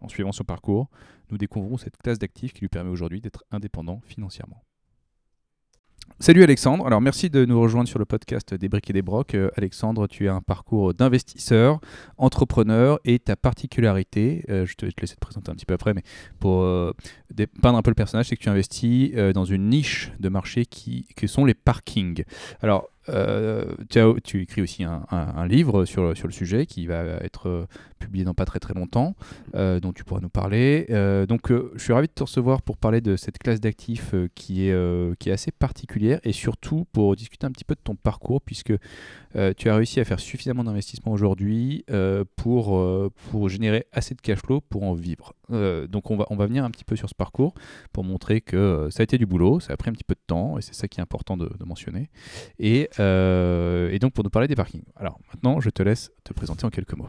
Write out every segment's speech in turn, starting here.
En suivant son parcours, nous découvrons cette classe d'actifs qui lui permet aujourd'hui d'être indépendant financièrement. Salut Alexandre, alors merci de nous rejoindre sur le podcast des briques et des brocs. Euh, Alexandre, tu as un parcours d'investisseur, entrepreneur et ta particularité, euh, je te vais te laisser te présenter un petit peu après, mais pour euh, peindre un peu le personnage, c'est que tu investis dans une niche de marché qui sont les parkings. Alors euh, tu, écris aussi un, livre sur, le sujet qui va être euh, publié dans pas très très longtemps, euh, dont tu pourras nous parler. donc je suis ravi de te recevoir pour parler de cette classe d'actifs qui, est, assez particulière et surtout pour discuter un petit peu de ton parcours puisque tu as réussi à faire suffisamment d'investissement aujourd'hui pour, pour générer assez de cash flow pour en vivre. Donc on va, on va venir un petit peu sur ce parcours pour montrer que ça a été du boulot, ça a pris un petit peu de temps et c'est ça qui est important de, mentionner. Et euh, et donc pour nous parler des parkings. Alors maintenant, je te laisse te présenter en quelques mots.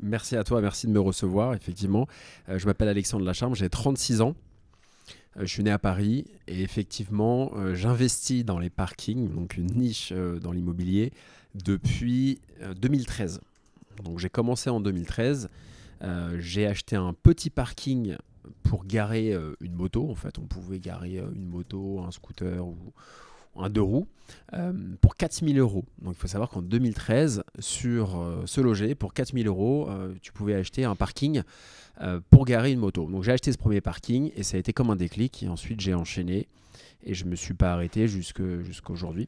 Merci à toi, merci de me recevoir. Effectivement, euh, je m'appelle Alexandre Lacharme, j'ai 36 ans. Euh, je suis né à Paris et effectivement, j'investis dans les parkings, donc une niche dans l'immobilier, depuis 2013. Donc j'ai commencé en 2013. J'ai acheté un petit parking pour garer une moto. En fait, on pouvait garer une moto, un scooter ou, un deux roues, euh, pour 4000 euros. Donc il faut savoir qu'en 2013, sur euh, ce loger, pour 4000 euros, euh, tu pouvais acheter un parking pour garer une moto. Donc j'ai acheté ce premier parking et ça a été comme un déclic. Et ensuite j'ai enchaîné et je ne me suis pas arrêté jusqu'à aujourd'hui.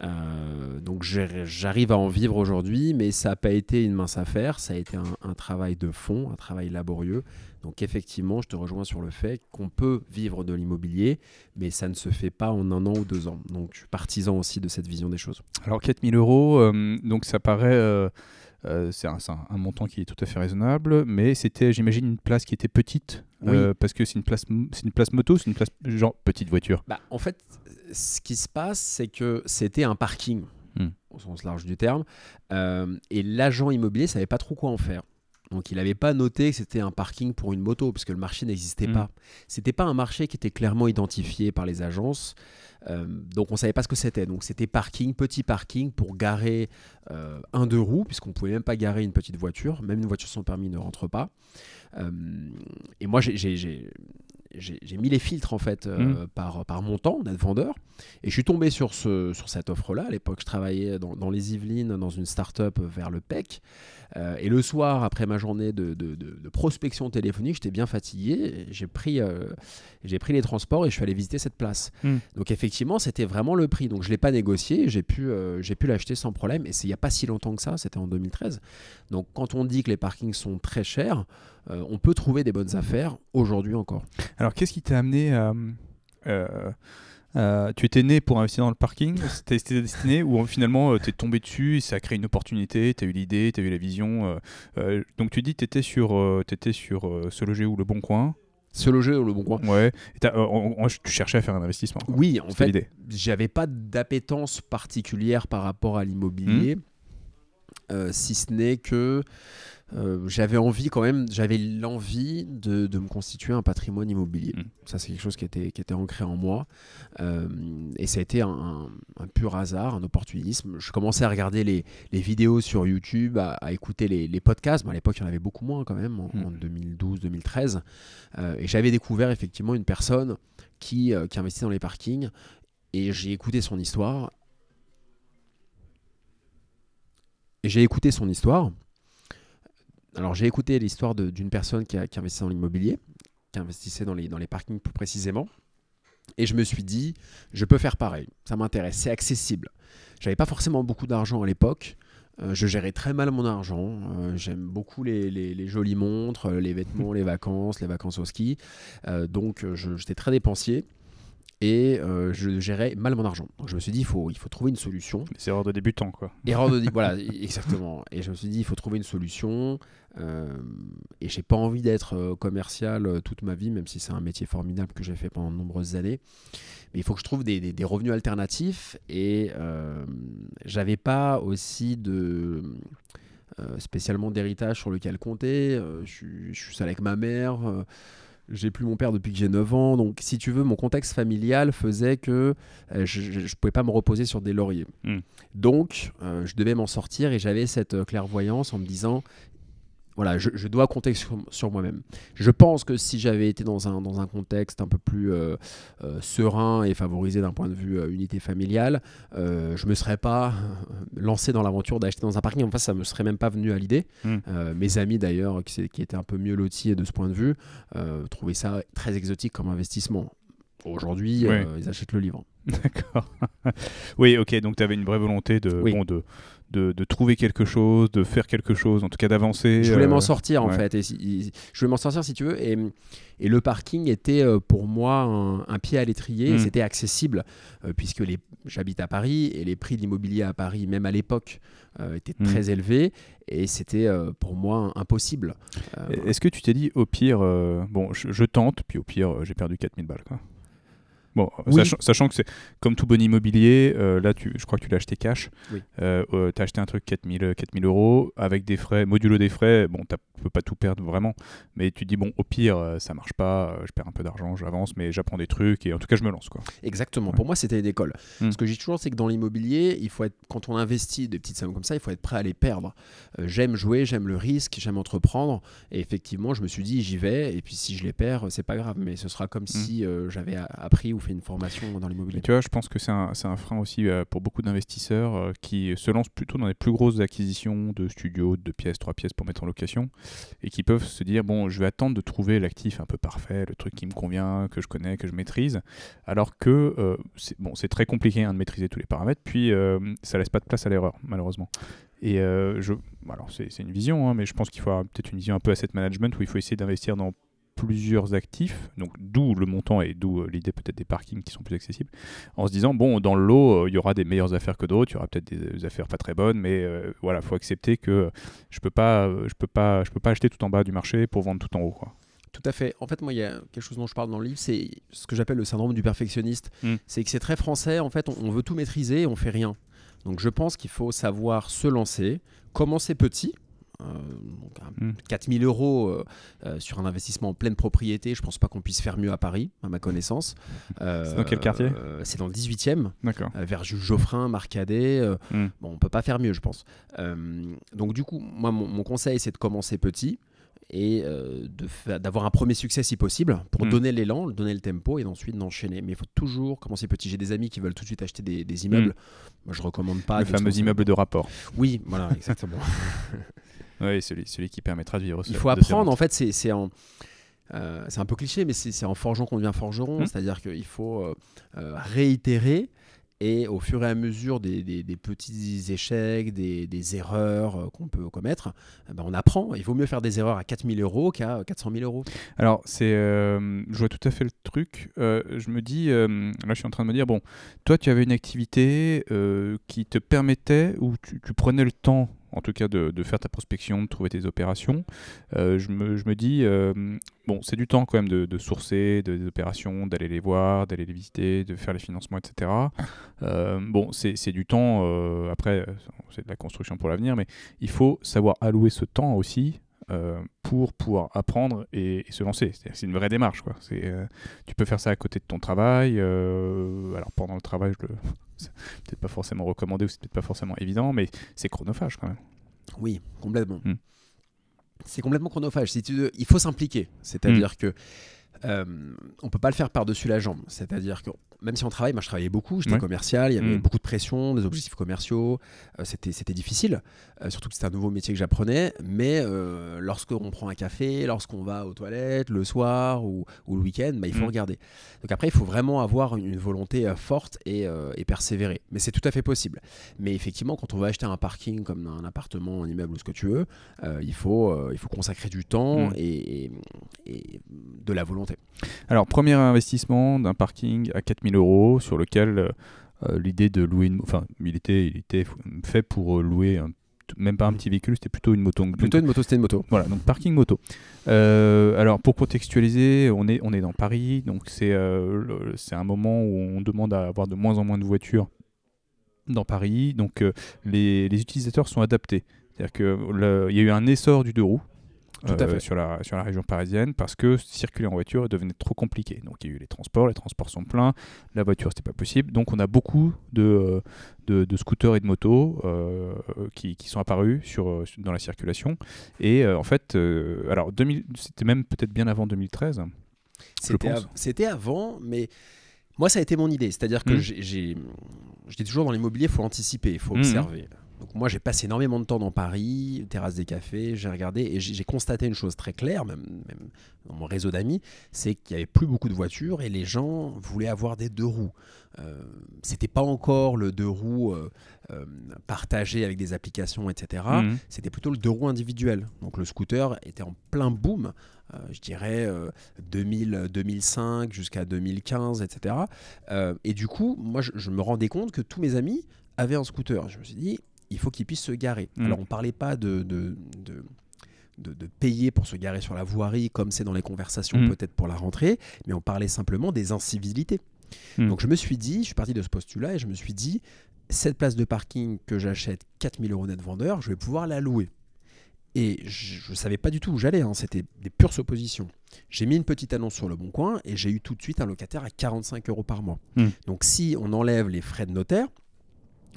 donc j'arrive à en vivre aujourd'hui, mais ça n'a pas été une mince affaire, ça a été un, travail de fond, un travail laborieux. Donc effectivement, je te rejoins sur le fait qu'on peut vivre de l'immobilier, mais ça ne se fait pas en un an ou deux ans. Donc je suis partisan aussi de cette vision des choses. Alors 4000 euros, euh, donc ça paraît... Euh, euh, c'est un, montant qui est tout à fait raisonnable, mais c'était, j'imagine, une place qui était petite, parce que c'est une place, c'est une place moto, c'est une place genre petite voiture. Bah, en fait, ce qui se passe, c'est que c'était un parking, hmm. au sens large du terme, et l'agent immobilier savait pas trop quoi en faire. Donc il n'avait pas noté que c'était un parking pour une moto, parce que le marché n'existait pas. Mm. C'était pas un marché qui était clairement identifié par les agences. Euh, donc on ne savait pas ce que c'était. Donc c'était parking, petit parking pour garer euh, un deux roues, puisqu'on ne pouvait même pas garer une petite voiture. Même une voiture sans permis ne rentre pas. Euh, et moi j'ai j'ai mis les filtres en fait mm. par, par mon temps d'être vendeur et je suis tombé sur, ce, sur cette offre là à l'époque je travaillais dans, dans, les Yvelines dans une start-up vers le PEC euh, et le soir, après ma journée de, prospection téléphonique, j'étais bien fatigué. J'ai pris, euh, j'ai pris les transports et je suis allé visiter cette place. Hmm. Donc effectivement, c'était vraiment le prix. Donc je ne l'ai pas négocié. J'ai pu, euh, j'ai pu l'acheter sans problème. Et c'est il n'y a pas si longtemps que ça. C'était en 2013. Donc quand on dit que les parkings sont très chers, on peut trouver des bonnes affaires aujourd'hui encore. Alors qu'est-ce qui t'a amené à euh, tu étais né pour investir dans le parking C'était destiné ou finalement euh, tu es tombé dessus, ça a créé une opportunité, tu as eu l'idée, tu as eu la vision. Euh, donc tu dis que tu étais sur, étais sur Ce Loger ou Le Bon Coin se loger ou le bon coin. Ouais. tu cherchais à faire un investissement. Oui, en fait, j'avais pas d'appétence particulière par rapport à l'immobilier, mmh. si ce n'est que euh, j'avais envie quand même, j'avais l'envie de, de, me constituer un patrimoine immobilier. Mm. Ça, c'est quelque chose qui était, qui était ancré en moi. Euh, et ça a été un, un, pur hasard, un opportunisme. Je commençais à regarder les, les vidéos sur YouTube, à, écouter les, les podcasts. à l'époque, il y en avait beaucoup moins quand même, en, 2012-2013. Mm. Euh, et j'avais découvert effectivement une personne qui, qui investit dans les parkings. Et j'ai écouté son histoire. Et j'ai écouté son histoire. Alors j'ai écouté l'histoire d'une personne qui, a, qui investissait dans l'immobilier, qui investissait dans les, dans les parkings plus précisément. Et je me suis dit, je peux faire pareil. Ça m'intéresse, c'est accessible. J'avais pas forcément beaucoup d'argent à l'époque. Euh, je gérais très mal mon argent. Euh, j'aime beaucoup les, les, jolies montres, les vêtements, les vacances, les vacances au ski. Euh, donc j'étais très dépensier. Et euh, je gérais mal mon argent. Donc je me suis dit, il faut, il faut trouver une solution. C'est erreur de débutant, quoi. Erreur de voilà, exactement. Et je me suis dit, il faut trouver une solution. Euh, et j'ai pas envie d'être euh, commercial euh, toute ma vie, même si c'est un métier formidable que j'ai fait pendant de nombreuses années. Mais il faut que je trouve des, des, revenus alternatifs. Et j'avais pas aussi de spécialement d'héritage sur lequel compter. je, je, suis seul avec ma mère. J'ai plus mon père depuis que j'ai 9 ans. Donc, si tu veux, mon contexte familial faisait que euh, je ne pouvais pas me reposer sur des lauriers. Hmm. Donc, euh, je devais m'en sortir et j'avais cette euh, clairvoyance en me disant voilà, je, dois compter sur, moi-même. Je pense que si j'avais été dans un, dans un contexte un peu plus euh, euh, serein et favorisé d'un point de vue euh, unité familiale, je ne me serais pas lancé dans l'aventure d'acheter dans un parking. En fait, ça ne me serait même pas venu à l'idée. Hmm. mes amis d'ailleurs, qui, qui, étaient un peu mieux lotis de ce point de vue, trouvaient ça très exotique comme investissement. Aujourd'hui, ils achètent le livre. D'accord. oui, ok, donc tu avais une vraie volonté de, bon, de, de, trouver quelque chose, de faire quelque chose, en tout cas d'avancer. Je voulais m'en euh, sortir en fait. Et je voulais m'en sortir si tu veux. Et, et le parking était euh, pour moi un, pied à l'étrier. Hmm. C'était accessible euh, puisque j'habite à Paris et les prix de l'immobilier à Paris, même à l'époque, étaient hmm. très élevés. Et c'était pour moi impossible. Est-ce que tu t'es dit au pire, bon, je, je, tente, puis au pire, j'ai perdu 4000 balles quoi. Bon, sachant, que c'est comme tout bon immobilier, euh, là, tu, je crois que tu l'as acheté cash. Euh, euh, tu as acheté un truc 4000, 4000 euros avec des frais, modulo des frais. Bon, tu peux pas tout perdre vraiment, mais tu dis, bon, au pire, ça marche pas, je perds un peu d'argent, j'avance, mais j'apprends des trucs et en tout cas, je me lance. Quoi. Exactement. Pour moi, c'était une école. Hmm. Ce que je dis toujours, c'est que dans l'immobilier, il faut être, quand on investit des petites sommes comme ça, il faut être prêt à les perdre. j'aime jouer, j'aime le risque, j'aime entreprendre. Et effectivement, je me suis dit, j'y vais. Et puis, si je les perds, c'est pas grave, mais ce sera comme hmm. si j'avais appris ou une formation dans l'immobilier. Tu vois, je pense que c'est un, un, frein aussi euh, pour beaucoup d'investisseurs euh, qui se lancent plutôt dans les plus grosses acquisitions de studios, de pièces, trois pièces pour mettre en location, et qui peuvent se dire, bon, je vais attendre de trouver l'actif un peu parfait, le truc qui me convient, que je connais, que je maîtrise, alors que euh, c'est très compliqué hein, de maîtriser tous les paramètres, puis ça laisse pas de place à l'erreur, malheureusement. Et je, alors c'est une vision, hein, mais je pense qu'il faut peut-être une vision un peu asset management où il faut essayer d'investir dans plusieurs actifs, donc d'où le montant et d'où euh, l'idée peut-être des parkings qui sont plus accessibles, en se disant, bon, dans le lot, euh, il y aura des meilleures affaires que d'autres, il y aura peut-être des, affaires pas très bonnes, mais euh, voilà, il faut accepter que je peux pas, je peux pas, je peux pas acheter tout en bas du marché pour vendre tout en haut. Quoi. Tout à fait. En fait, moi, il y a quelque chose dont je parle dans le livre, c'est ce que j'appelle le syndrome du perfectionniste. Hmm. C'est que c'est très français, en fait, on, veut tout maîtriser et on fait rien. Donc je pense qu'il faut savoir se lancer, commencer petit, 4000 euh, hmm. euros euh, euh, sur un investissement en pleine propriété, je pense pas qu'on puisse faire mieux à Paris, à ma connaissance. c'est dans quel quartier? C'est dans le 18e, vers Geoffrin, Marcadet. Hmm. Bon, on peut pas faire mieux, je pense. donc du coup, moi, mon, conseil, c'est de commencer petit et d'avoir un premier succès si possible pour hmm. donner l'élan, donner le tempo et ensuite d'enchaîner. Mais il faut toujours commencer petit. J'ai des amis qui veulent tout de suite acheter des, immeubles. Moi, je recommande pas. Le fameux immeuble de rapport. Oui, voilà, exactement. Oui, celui, celui qui permettra de vivre. Il faut apprendre, en fait, c'est en. Euh, c'est un peu cliché, mais c'est en forgeant qu'on devient forgeron. Mmh. C'est-à-dire qu'il faut euh, euh, réitérer et au fur et à mesure des, des, petits échecs, des, des erreurs qu'on peut commettre, eh ben on apprend. Il vaut mieux faire des erreurs à 4000 euros qu'à 400 000 euros. Alors, c'est, je vois tout à fait le truc. je me dis, là, je suis en train de me dire, bon, toi, tu avais une activité qui te permettait, ou tu, tu prenais le temps en tout cas de, faire ta prospection, de trouver tes opérations. Euh, je, me, dis, euh, bon, c'est du temps quand même de, sourcer des opérations, d'aller les voir, d'aller les visiter, de faire les financements, etc. Euh, bon, c'est du temps, après, c'est de la construction pour l'avenir, mais il faut savoir allouer ce temps aussi pour pouvoir apprendre et, se lancer. C'est une vraie démarche. Tu peux faire ça à côté de ton travail. alors pendant le travail, je le, peut-être pas forcément recommandé ou c'est peut-être pas forcément évident, mais c'est chronophage quand même. Oui, complètement. Hmm. C'est complètement chronophage. Si tu, il faut s'impliquer. C'est-à-dire hmm. que euh, on peut pas le faire par-dessus la jambe. C'est-à-dire que même si on travaille, moi je travaillais beaucoup, j'étais commercial, il y avait mm. beaucoup de pression, des objectifs commerciaux, euh, c'était, c'était difficile, euh, surtout que c'était un nouveau métier que j'apprenais, mais euh, lorsqu'on prend un café, lorsqu'on va aux toilettes le soir ou, le week-end, bah, il faut mm. regarder. Donc après, il faut vraiment avoir une, volonté forte et, persévérer. Mais c'est tout à fait possible. Mais effectivement, quand on va acheter un parking comme un appartement, un immeuble ou ce que tu veux, il, faut, il faut consacrer du temps mm. et et, de la volonté. Alors, premier investissement d'un parking à 4000 euros sur lequel l'idée de louer une... Enfin, il était, il était fait pour louer un même pas un petit véhicule, c'était plutôt une moto. Plutôt une moto, c'était une moto. Voilà, donc parking moto. Euh, alors pour contextualiser, on est, on est dans Paris, donc c'est euh, un moment où on demande à avoir de moins en moins de voitures dans Paris, donc euh, les, les, utilisateurs sont adaptés. C'est-à-dire qu'il y a eu un essor du deux roues, tout à fait. Sur, la, sur la région parisienne parce que circuler en voiture devenait trop compliqué. Donc il y a eu les transports, les transports sont pleins, la voiture c'était pas possible. Donc on a beaucoup de, de, de scooters et de motos euh, qui, qui, sont apparus sur, euh, dans la circulation. Et euh, en fait, alors c'était même peut-être bien avant 2013. C'était avant, mais moi ça a été mon idée. C'est-à-dire que mmh. j'ai, toujours dans l'immobilier, il faut anticiper, il faut mmh. Donc moi, j'ai passé énormément de temps dans Paris, terrasse des cafés, j'ai regardé et j'ai constaté une chose très claire, même, dans mon réseau d'amis, c'est qu'il n'y avait plus beaucoup de voitures et les gens voulaient avoir des deux roues. Euh, C'était pas encore le deux roues euh, euh, partagé avec des applications, etc. Mmh. C'était plutôt le deux roues individuel. Donc le scooter était en plein boom. Euh, je dirais 2000, 2005 jusqu'à 2015, etc. et du coup, moi, je, je me rendais compte que tous mes amis avaient un scooter. Je me suis dit, il faut qu'ils puissent se garer. Mm. Alors on ne parlait pas de, de, de, payer pour se garer sur la voirie comme c'est dans les conversations mm. peut-être pour la rentrée, mais on parlait simplement des incivilités. Mm. Donc je me suis dit, je suis parti de ce postulat et je me suis dit, cette place de parking que j'achète 4000 euros net vendeur, je vais pouvoir la louer. Et je ne savais pas du tout où j'allais, hein. c'était des pures suppositions. J'ai mis une petite annonce sur le bon coin et j'ai eu tout de suite un locataire à 45 euros par mois. Donc si on enlève les frais de notaire,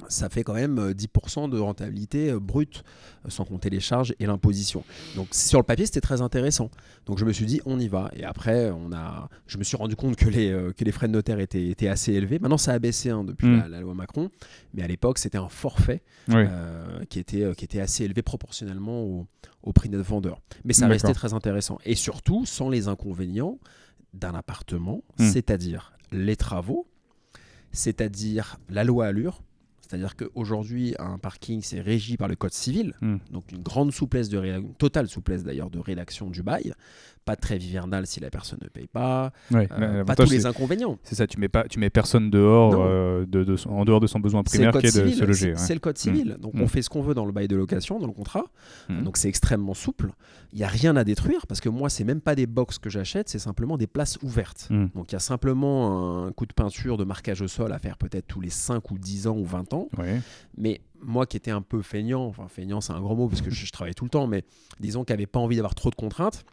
ça fait quand même 10% euh, de rentabilité euh, brute, euh, sans compter les charges et l'imposition. Donc sur le papier, c'était très intéressant. Donc je me suis dit, on y va. Et après, on a, je me suis rendu compte que les, que les frais de notaire étaient, étaient assez élevés. Maintenant, ça a baissé hein, depuis mm. la, loi Macron. Mais à l'époque, c'était un forfait qui, était, qui était assez élevé proportionnellement au, au prix net vendeur. Mais ça restait très intéressant. Et surtout, sans les inconvénients d'un appartement, mm. c'est-à-dire les travaux, c'est-à-dire la loi Allure c'est-à-dire qu'aujourd'hui, un parking, c'est régi par le code civil, hmm. donc une grande souplesse, de une totale souplesse d'ailleurs de rédaction du bail pas de trêve hivernale si la personne ne paye pas, euh, pas tous les inconvénients. C'est ça, tu mets pas, tu mets personne dehors, euh, de, en dehors de son besoin primaire qui est de se loger. C'est le code civil, donc on mm. fait ce qu'on veut dans le bail de location, dans le contrat, mm. donc c'est extrêmement souple. Il y a rien à détruire parce que moi c'est même pas des box que j'achète, c'est simplement des places ouvertes. Mm. Donc il y a simplement un coup de peinture, de marquage au sol à faire peut-être tous les 5 ou 10 ans ou 20 ans, mais moi qui étais un peu feignant, enfin feignant c'est un grand mot parce que je, je travaille tout le temps, mais disons qu'il n'avait pas envie d'avoir trop de contraintes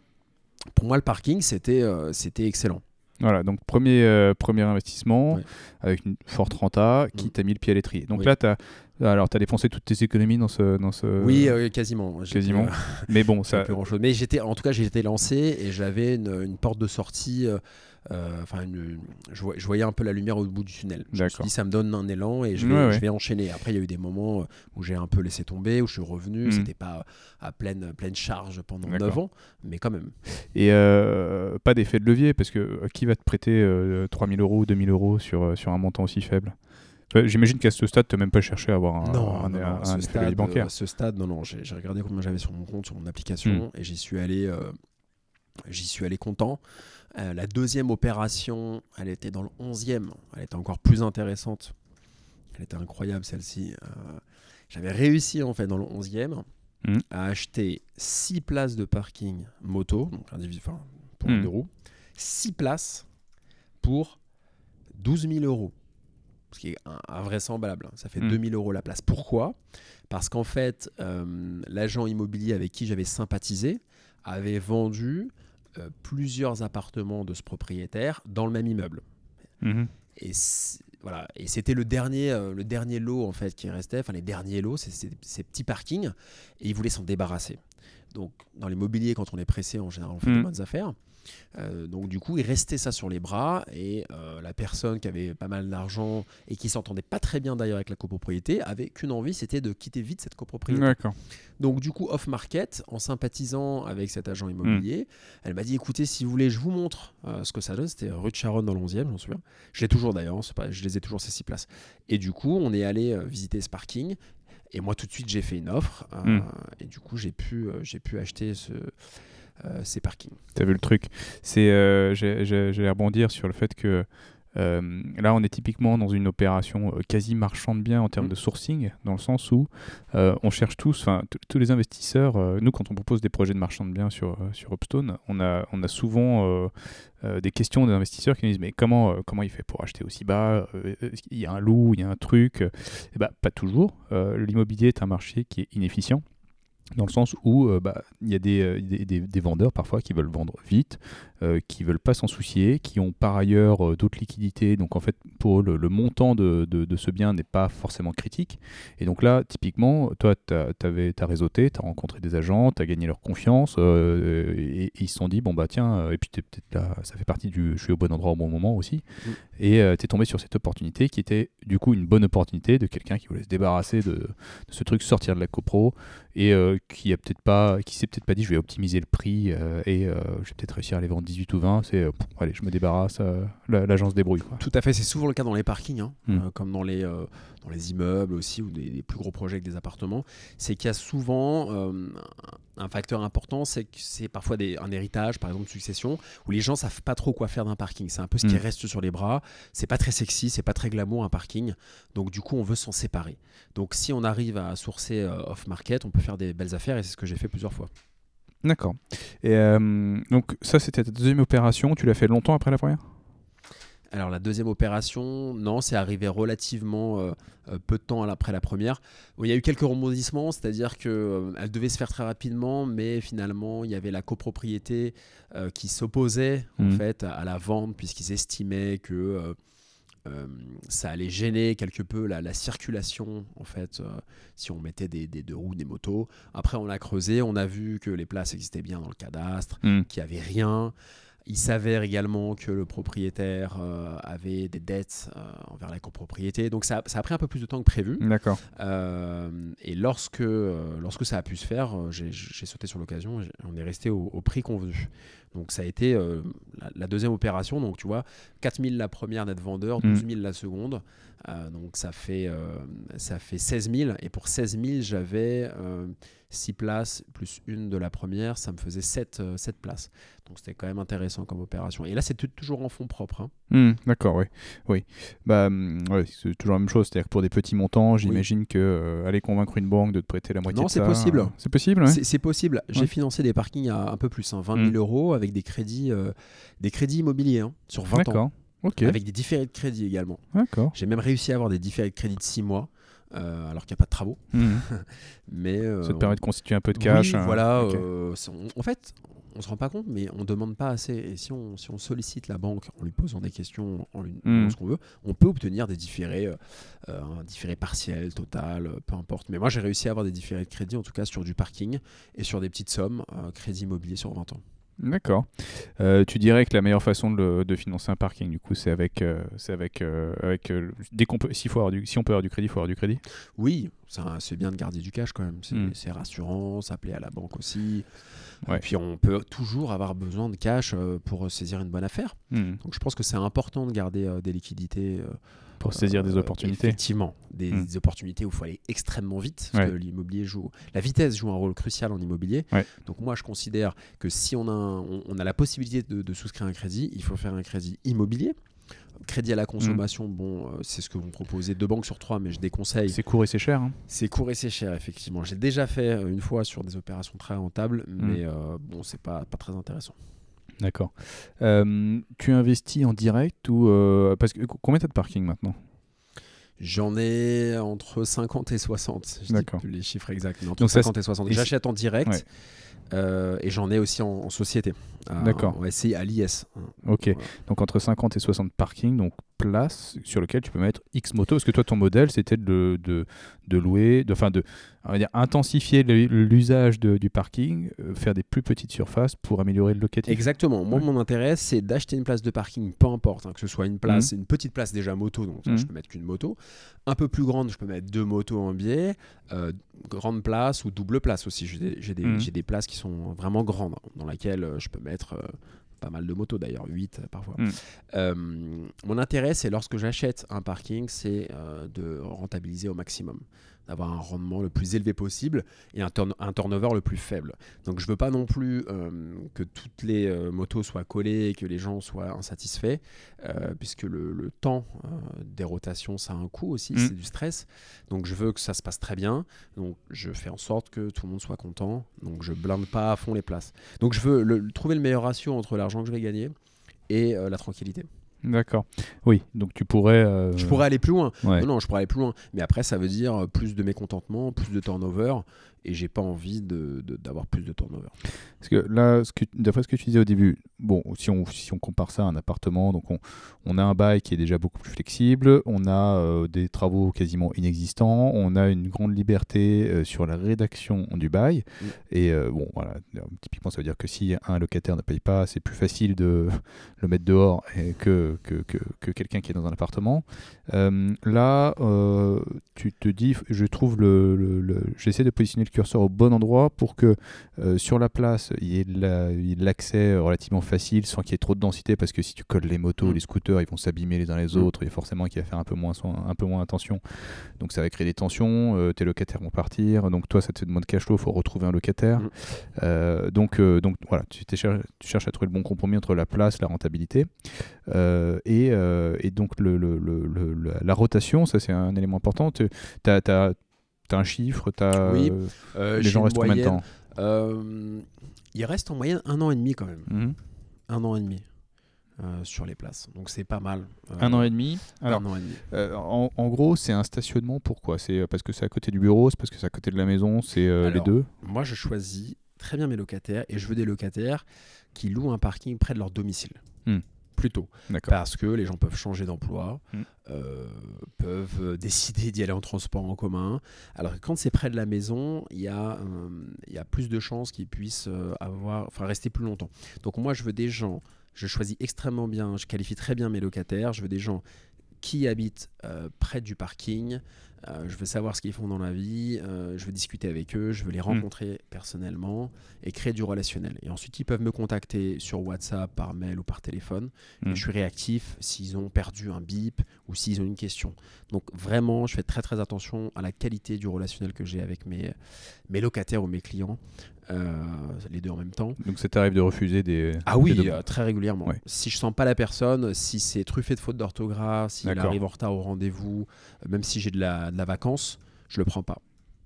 pour moi, le parking, c'était euh, excellent. Voilà, donc premier, euh, premier investissement avec une forte renta qui mm. t'a mis le pied à l'étrier. Donc là, tu as, alors, as dépensé toutes tes économies dans ce. Dans ce... Oui, euh, quasiment. Quasiment. Mais bon, ça. Plus grand chose. Mais j'étais, en tout cas, j'ai été lancé et j'avais une, une, porte de sortie euh, enfin, je, voyais un peu la lumière au bout du tunnel. Je me suis dit, ça me donne un élan et je vais, enchaîner. Après, il y a eu des moments où j'ai un peu laissé tomber, où je suis revenu. Mhm. C'était pas à pleine, pleine charge pendant 9 ans, mais quand même. Et euh, pas d'effet de levier, parce que euh, qui va te prêter 3000 euros ou 2000 euros sur, sur un montant aussi faible? J'imagine qu'à ce stade, tu n'as même pas cherché à avoir un, non, effet stade, bancaire. À ce stade, non, non. J'ai regardé combien j'avais sur mon compte, sur mon application, hmm. et j'y suis allé, j'y suis allé content. Euh, la deuxième opération, elle était dans le 11e. Elle était encore plus intéressante. Elle était incroyable celle-ci. Euh, j'avais réussi en fait dans le 11e hmm. à acheter 6 places de parking moto, donc enfin, pour mmh. deux roues. 6 places pour 12 000 euros. Ce qui est invraisemblable. Hein. Ça fait 2 hmm. 000 euros la place. Pourquoi? Parce qu'en fait, euh, l'agent immobilier avec qui j'avais sympathisé avait vendu plusieurs appartements de ce propriétaire dans le même immeuble. Mhm. Et voilà, et c'était le dernier, euh, le dernier lot en fait qui restait, enfin les derniers lots, c'est ces petits parkings, et il voulait s'en débarrasser. Donc dans l'immobilier, quand on est pressé, en général, on fait de mhm. bonnes affaires. Euh, donc du coup, il restait ça sur les bras et euh, la personne qui avait pas mal d'argent et qui s'entendait pas très bien d'ailleurs avec la copropriété avait qu'une envie, c'était de quitter vite cette copropriété. Donc du coup, off market, en sympathisant avec cet agent immobilier, hmm. elle m'a dit écoutez, si vous voulez, je vous montre euh, ce que ça donne. C'était rue de Charonne dans le 11e, j'en souviens. Je l'ai toujours d'ailleurs, hein, je les ai toujours ces six places. Et du coup, on est allé visiter ce parking. Et moi, tout de suite, j'ai fait une offre. Hmm. Et du coup, j'ai pu, j'ai pu acheter ce, ces parkings. Tu as vu le truc. C'est, J'allais rebondir sur le fait que euh, là, on est typiquement dans une opération euh, quasi marchande bien en termes mm. de sourcing, dans le sens où euh, on cherche tous, tous les investisseurs, nous quand on propose des projets de marchand de biens sur, sur Upstone, on a, on a souvent des questions des investisseurs qui nous disent mais comment, comment il fait pour acheter aussi bas Il y a un loup, il y a un truc? et eh ben, pas toujours. L'immobilier est un marché qui est inefficient dans le sens où bah, il y a des, des, des, vendeurs parfois qui veulent vendre vite, euh, qui veulent pas s'en soucier, qui ont par ailleurs euh, d'autres liquidités. Donc en fait, pour le, le montant de, de, ce bien n'est pas forcément critique. Et donc là, typiquement, toi, tu as, réseauté, tu as rencontré des agents, tu as gagné leur confiance, euh, et, ils se sont dit, bon bah tiens, et puis peut-être là, ça fait partie du je suis au bon endroit au bon moment aussi. Mm. Et tu es tombé sur cette opportunité qui était du coup une bonne opportunité de quelqu'un qui voulait se débarrasser de, de, ce truc, sortir de la copro, et qui a peut-être pas, qui s'est peut-être pas dit, je vais optimiser le prix, et je vais peut-être réussir à les vendre 18 ou 20, c'est euh, allez, je me débarrasse, euh, l'agence débrouille. Tout à fait, c'est souvent le cas dans les parkings, hein, hmm. euh, comme dans les, dans les immeubles aussi, ou des, plus gros projets avec des appartements. C'est qu'il y a souvent un facteur important, c'est que c'est parfois des, un héritage, par exemple, de succession, où les gens savent pas trop quoi faire d'un parking. C'est un peu ce qui hmm. reste sur les bras. C'est pas très sexy, c'est pas très glamour un parking. Donc du coup, on veut s'en séparer. Donc si on arrive à sourcer off-market, on peut faire des belles affaires, et c'est ce que j'ai fait plusieurs fois. D'accord. Et euh, donc ça, c'était ta deuxième opération. Tu l'as fait longtemps après la première? Alors la deuxième opération, non, c'est arrivé relativement euh, euh, peu de temps après la première. il y a eu quelques rebondissements, c'est-à-dire qu'elle elle devait se faire très rapidement, mais finalement il y avait la copropriété qui s'opposait en mmh. fait à la vente puisqu'ils estimaient que euh, ça allait gêner quelque peu la, circulation en fait euh, si on mettait des, deux roues, des motos. Après on a creusé, on a vu que les places existaient bien dans le cadastre, hmm. qu'il n'y avait rien. Il s'avère également que le propriétaire euh, avait des dettes envers la copropriété. Donc ça, ça, a pris un peu plus de temps que prévu. D'accord. et lorsque, lorsque ça a pu se faire, j'ai sauté sur l'occasion. On est resté au, au prix convenu. Donc ça a été euh, la, deuxième opération. Donc tu vois, 4000 la première net vendeur, 12 000 la seconde. Euh, donc ça fait, euh, ça fait 16 000. Et pour 16 000, j'avais 6 places plus une de la première. Ça me faisait 7, 7 places. Donc c'était quand même intéressant comme opération. Et là, c'est toujours en fonds propres. Hein. Hmm, d'accord, oui. oui. Bah, hmm, c'est toujours la même chose. C'est-à-dire que pour des petits montants, j'imagine que aller convaincre une banque de te prêter la moitié non, c'est possible. C'est possible. C'est possible. J'ai financé des parkings à un peu plus, 20 000 hmm. euros avec des crédits, euh, des crédits immobiliers hein, sur 20 ans. Avec des différés de crédit également. J'ai même réussi à avoir des différés de crédit de 6 mois. Euh, alors qu'il n'y a pas de travaux. Mmh. mais euh, ça te permet de constituer un peu de cash. Oui, hein. voilà. en fait, on se rend pas compte, mais on demande pas assez. Et si on, si on sollicite la banque en lui posant des questions, en lui mmh. ce qu'on veut, on peut obtenir des différés, un différé partiel, total, peu importe. Mais moi, j'ai réussi à avoir des différés de crédit, en tout cas sur du parking et sur des petites sommes, crédit immobilier sur 20 ans. D'accord. Euh, tu dirais que la meilleure façon de, financer un parking, du coup, c'est avec, euh, c'est avec, euh, avec dès qu'on peut, si, faut avoir du, si on peut avoir du crédit, il faut avoir du crédit. Oui, c'est bien de garder du cash quand même. C'est hmm. rassurant, s'appeler à la banque aussi. Et puis on peut toujours avoir besoin de cash pour saisir une bonne affaire. Hmm. Donc je pense que c'est important de garder des liquidités pour saisir des euh, opportunités. Effectivement, des, hmm. opportunités où il faut aller extrêmement vite, parce que l'immobilier joue. La vitesse joue un rôle crucial en immobilier. Donc moi, je considère que si on a, on, a la possibilité de, souscrire un crédit, il faut faire un crédit immobilier. Crédit à la consommation, hmm. bon, euh, c'est ce que vous proposez deux banques sur trois, mais je déconseille. C'est court et c'est cher. Hein. C'est court et c'est cher, effectivement. J'ai déjà fait euh, une fois sur des opérations très rentables, hmm. mais bon, c'est pas, pas très intéressant. D'accord. Euh, tu investis en direct ou euh, parce que combien as de parking maintenant? J'en ai entre 50 et 60. Je D'accord. les chiffres exacts, mais entre 50 et 60. J'achète en direct euh, et j'en ai aussi en, société. D'accord. On va essayer à l'IS. Ok. Donc entre 50 et 60 parkings, donc place sur lequel tu peux mettre X motos. Parce que toi, ton modèle, c'était de, de, de, louer, de, enfin de on va dire, intensifier l'usage du parking, euh, faire des plus petites surfaces pour améliorer le locatif. Exactement. Moi, mon intérêt, c'est d'acheter une place de parking, peu importe, hein, que ce soit une place, mhm. une petite place déjà moto, donc je mhm. peux mettre qu'une moto. Un peu plus grande, je peux mettre deux motos en biais. Euh, grande place ou double place aussi. J'ai des, mhm. des, places qui sont vraiment grandes, dans laquelle euh, je peux mettre pas mal de motos d'ailleurs, 8 parfois. mon intérêt, c'est lorsque j'achète un parking, c'est de rentabiliser au maximum. D'avoir un rendement le plus élevé possible et un, un turnover le plus faible. Donc je veux pas non plus que toutes les motos soient collées et que les gens soient insatisfaits, puisque le, temps des rotations, ça a un coût aussi, mmh. c'est du stress. Donc je veux que ça se passe très bien. Donc je fais en sorte que tout le monde soit content. Donc je blinde pas à fond les places. Donc je veux trouver le meilleur ratio entre l'argent que je vais gagner et la tranquillité. D'accord. Oui, donc tu pourrais. Euh, je pourrais aller plus loin. Non, je pourrais aller plus loin. Mais après, ça veut dire plus de mécontentement, plus de turnover et j'ai pas envie d'avoir plus de turnover. Parce que là, ce que, d'après ce que tu disais au début, bon, si on, si on compare ça à un appartement, donc on, on a un bail qui est déjà beaucoup plus flexible, on a euh, des travaux quasiment inexistants, on a une grande liberté euh, sur la rédaction du bail. Mm. Et euh, bon, voilà, typiquement, ça veut dire que si un locataire ne paye pas, c'est plus facile de le mettre dehors que, que, que, que quelqu'un qui est dans un appartement. là, tu te dis, je trouve le, le j'essaie de positionner le curseur au bon endroit pour que euh, sur la place, il y ait l'accès relativement facile sans qu'il y ait trop de densité parce que si tu colles les motos, mm. les scooters, ils vont s'abîmer les uns les mm. autres. Il y a forcément qui va faire un peu moins, un peu moins attention. Donc ça va créer des tensions. Euh, tes locataires vont partir. Donc toi, ça te demande cash flow. Il faut retrouver un locataire. Mm. Euh, donc, donc voilà, tu, tu, cherches à trouver le bon compromis entre la place, la rentabilité. Et, et, donc le, le, la rotation, ça c'est un élément important. Tu as, T'as un chiffre as, Oui. Euh, euh, les gens restent combien de temps euh, Ils restent en moyenne un an et demi quand même. Mhm. Un an et demi. sur les places. Donc c'est pas mal. un an et demi. Alors, en, gros, c'est un stationnement. Pourquoi? C'est parce que c'est à côté du bureau, c'est parce que c'est à côté de la maison, c'est les deux? Moi, je choisis très bien mes locataires et je veux des locataires qui louent un parking près de leur domicile. Hmm plus tôt. Parce que les gens peuvent changer d'emploi, mm. euh, peuvent euh, décider d'y aller en transport en commun. Alors quand c'est près de la maison, il y, a, il y a plus de chances qu'ils puissent euh, avoir, enfin, rester plus longtemps. Donc moi, je veux des gens, je choisis extrêmement bien, je qualifie très bien mes locataires, je veux des gens qui habitent près du parking, euh, je veux savoir ce qu'ils font dans la vie, euh, je veux discuter avec eux, je veux les hmm. rencontrer personnellement et créer du relationnel. Et ensuite, ils peuvent me contacter sur WhatsApp, par mail ou par téléphone. Et hmm. je suis réactif s'ils ont perdu un bip ou s'ils ont une question. Donc vraiment, je fais très très attention à la qualité du relationnel que j'ai avec mes, mes locataires ou mes clients. Euh, les deux en même temps. Donc ça t'arrive de refuser des... Ah oui, euh, très régulièrement. Si je sens pas la personne, si c'est truffé de fautes d'orthographe, s'il arrive en retard au rendez-vous, euh, même si j'ai de la, de la vacance, je le prends pas.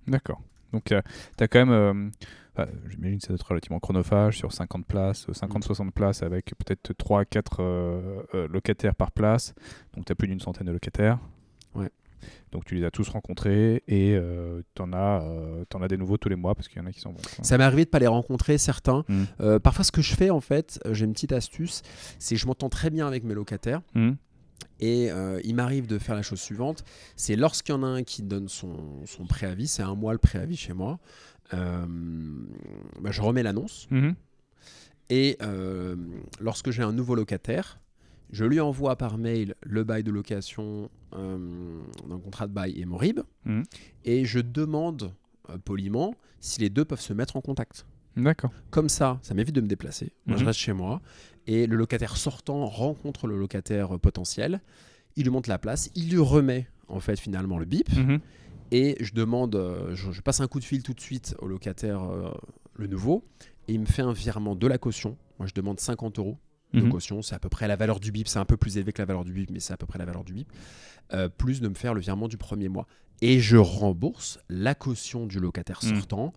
D'accord. Donc tu as quand même... J'imagine que ça doit être relativement chronophage sur 50 places, 50-60 places avec peut-être 3 4 locataires par place. Donc tu as plus d'une centaine de locataires. Ouais. Donc tu les as tous rencontrés et euh, tu en, as, euh, en as des nouveaux tous les mois parce qu'il y en a qui sont bons. Ça m'est arrivé de pas les rencontrer, certains. Mmh. Euh, parfois, ce que je fais, en fait, j'ai une petite astuce, c'est que je m'entends très bien avec mes locataires. Mmh. Et il m'arrive de faire la chose suivante, c'est lorsqu'il y en a un qui donne son, son préavis, c'est un mois le préavis chez moi, bah, je remets l'annonce. Mmh. Et lorsque j'ai un nouveau locataire, je lui envoie par mail le bail de location euh, d'un contrat de bail et mon RIB. Mhm. Et je demande euh, poliment si les deux peuvent se mettre en contact. D'accord. Comme ça, ça m'évite de me déplacer. Moi, je mhm. reste chez moi. Et le locataire sortant rencontre le locataire potentiel. Il lui montre la place. Il lui remet, en fait, finalement, le bip. Mhm. Et je demande, euh, je, passe un coup de fil tout de suite au locataire, le nouveau. Et il me fait un virement de la caution. Moi, je demande 50 euros de mhm. caution. C'est à peu près la valeur du BIP. C'est un peu plus élevé que la valeur du BIP, mais c'est à peu près la valeur du BIP. Euh, plus de me faire le virement du premier mois. Et je rembourse la caution du locataire mhm. sortant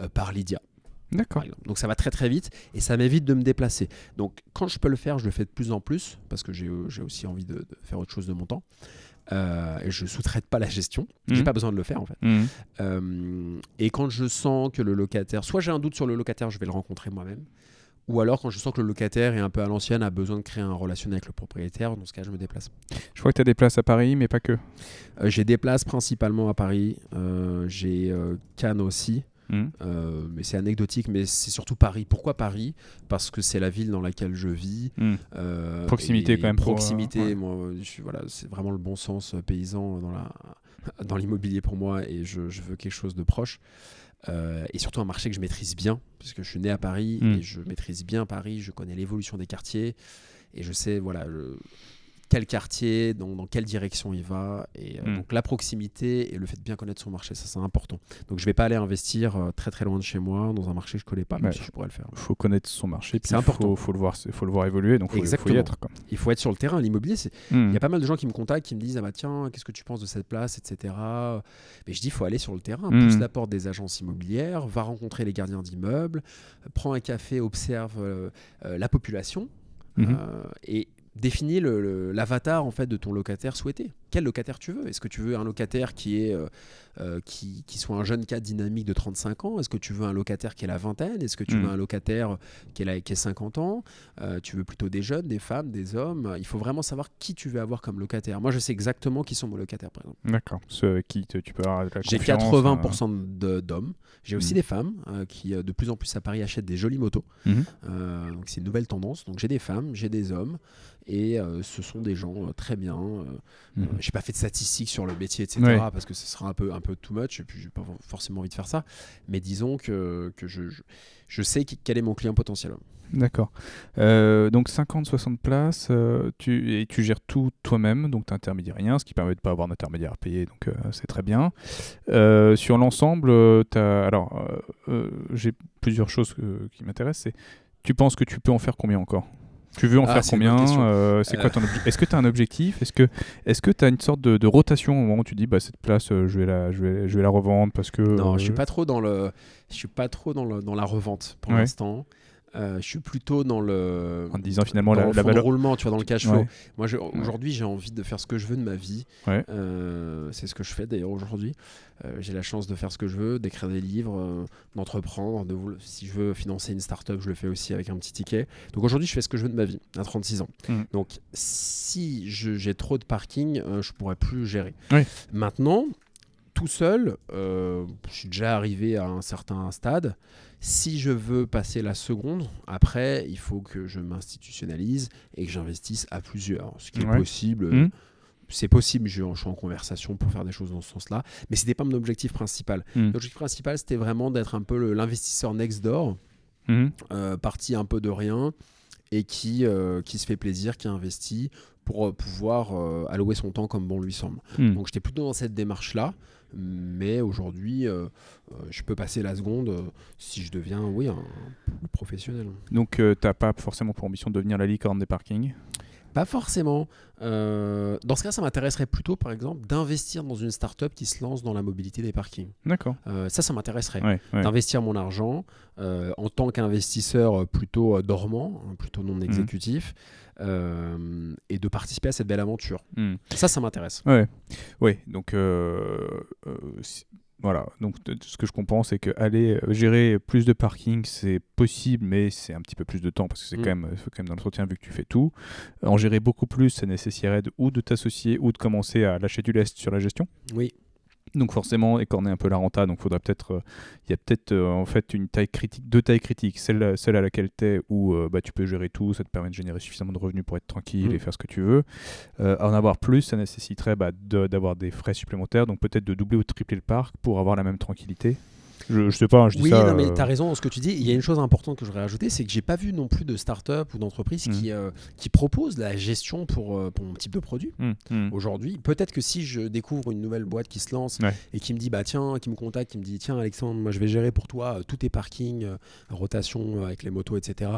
euh, par Lydia. D'accord. Donc ça va très très vite et ça m'évite de me déplacer. Donc quand je peux le faire, je le fais de plus en plus parce que j'ai aussi envie de, faire autre chose de mon temps. Euh, et je sous-traite pas la gestion. J'ai mhm. pas besoin de le faire en fait. et quand je sens que le locataire, soit j'ai un doute sur le locataire, je vais le rencontrer moi-même. Ou alors quand je sens que le locataire est un peu à l'ancienne, a besoin de créer un relationnel avec le propriétaire, dans ce cas je me déplace. Je crois que tu as des places à Paris, mais pas que. Euh, j'ai des places principalement à Paris. Euh, j'ai euh, Cannes aussi. Mmh. mais c'est anecdotique, mais c'est surtout Paris. Pourquoi Paris? Parce que c'est la ville dans laquelle je vis. Mmh. proximité quand même. Proximité, moi, voilà, c'est vraiment le bon sens paysan dans la dans l'immobilier pour moi et je, je, veux quelque chose de proche. Euh, et surtout un marché que je maîtrise bien, puisque je suis né à Paris mm. et je maîtrise bien Paris, je connais l'évolution des quartiers et je sais voilà quel quartier, dans, dans, quelle direction il va. Et hmm. donc la proximité et le fait de bien connaître son marché, ça c'est important. Donc je vais pas aller investir très très loin de chez moi dans un marché que je connais pas, même si je pourrais le faire. Il faut connaître son marché, c'est important. Il faut, le voir, faut le voir évoluer, donc il faut, y être. Il faut être sur le terrain. L'immobilier, hmm. il y a pas mal de gens qui me contactent, qui me disent ah bah tiens, qu'est-ce que tu penses de cette place, etc. Mais je dis il faut aller sur le terrain, pousse la porte des agences immobilières, va rencontrer les gardiens d'immeubles, prends un café, observe la population. Mhm. et définis l'avatar en fait de ton locataire souhaité. Quel locataire tu veux? Est-ce que tu veux un locataire qui est euh, qui, soit un jeune cadre dynamique de 35 ans? Est-ce que tu veux un locataire qui est la vingtaine? Est-ce que tu veux hmm. un locataire qui est, qui est 50 ans? Euh, Tu veux plutôt des jeunes, des femmes, des hommes? Il faut vraiment savoir qui tu veux avoir comme locataire. Moi, je sais exactement qui sont mes locataires, par exemple. D'accord. Ceux qui tu peux avoir J'ai 80% euh, d'hommes. J'ai aussi hmm. des femmes qui, de plus en plus à Paris, achètent des jolies motos. Mhm. donc, c'est une nouvelle tendance. Donc, j'ai des femmes, j'ai des hommes. Et ce sont des gens très bien. J'ai pas fait de statistiques sur le métier, etc. Parce que ce sera un peu, un peu too much, et puis j'ai pas forcément envie de faire ça. Mais disons que, que je, je, sais quel est mon client potentiel. D'accord. Euh, donc 50-60 places, euh, tu, et tu gères tout toi-même, donc tu n'intermédiaires rien, ce qui permet de ne pas avoir d'intermédiaire à payer, donc euh, c'est très bien. sur l'ensemble, alors j'ai plusieurs choses qui m'intéressent. Tu penses que tu peux en faire combien encore? Tu veux en ah, faire combien euh, C'est quoi ton Est-ce que tu as un objectif? Est-ce que est-ce que tu as une sorte de, rotation au moment où tu dis bah cette place euh, je vais la je vais, je vais la revendre parce que Non, je suis pas trop dans le je suis pas trop dans le dans la revente pour l'instant. Euh, je suis plutôt dans le. En disant finalement la, la valeur. roulement, tu vois, dans le cash flow. Moi, aujourd'hui, j'ai envie de faire ce que je veux de ma vie. Euh, c'est ce que je fais d'ailleurs aujourd'hui. Euh, j'ai la chance de faire ce que je veux, d'écrire des livres, d'entreprendre. De, si je veux financer une start-up, je le fais aussi avec un petit ticket. Donc aujourd'hui, je fais ce que je veux de ma vie, à 36 ans. Mm. Donc si j'ai trop de parking, je pourrais plus gérer. Maintenant, tout seul, je suis déjà arrivé à un certain stade. Si je veux passer la seconde, après, il faut que je m'institutionnalise et que j'investisse à plusieurs. Ce qui est possible. Mmh. C'est possible, je, suis en conversation pour faire des choses dans ce sens-là, mais ce n'était pas mon objectif principal. Mmh. L'objectif principal, c'était vraiment d'être un peu l'investisseur next door, mmh. euh, parti un peu de rien, et qui, euh, qui se fait plaisir, qui investit pour euh, pouvoir allouer son temps comme bon lui semble. Donc j'étais plutôt dans cette démarche-là. Mais aujourd'hui, euh, euh, je peux passer la seconde euh, si je deviens, oui, un, professionnel. Donc, tu n'as pas forcément pour ambition de devenir la licorne des parkings? Pas forcément. dans ce cas, ça m'intéresserait plutôt, par exemple, d'investir dans une start-up qui se lance dans la mobilité des parkings. D'accord. ça, ça m'intéresserait. D'investir mon argent en tant qu'investisseur plutôt dormant, hein, plutôt non mmh. exécutif, euh, et de participer à cette belle aventure. Hmm. Ça, ça m'intéresse. Ouais, ouais. Donc, euh, euh, voilà. Donc, ce que je comprends, c'est que aller gérer plus de parking, c'est possible, mais c'est un petit peu plus de temps parce que c'est hmm. quand même, faut quand même dans l'entretien vu que tu fais tout. En gérer beaucoup plus, ça nécessiterait ou de t'associer ou de commencer à lâcher du lest sur la gestion. Oui. Donc forcément, écorner un peu la renta, donc faudrait peut-être, euh, il y a peut-être euh, en fait une taille critique, deux tailles critiques, celle, celle à laquelle tu es où euh, bah, tu peux gérer tout, ça te permet de générer suffisamment de revenus pour être tranquille mm. et faire ce que tu veux. en avoir plus, ça nécessiterait bah, d'avoir des frais supplémentaires, donc peut-être de doubler ou tripler le parc pour avoir la même tranquillité. Je, sais pas, je dis oui, ça. Oui, mais euh, tu as raison ce que tu dis. Il y a une chose importante que je voudrais ajouter, c'est que j'ai pas vu non plus de start-up ou d'entreprise qui, mmh. euh, qui propose la gestion pour, euh, pour mon type de produit. Mmh, mmh. Aujourd'hui, peut-être que si je découvre une nouvelle boîte qui se lance et qui me dit, bah tiens, qui me contacte, qui me dit, tiens, Alexandre, moi je vais gérer pour toi tous tes parkings, rotation avec les motos, etc.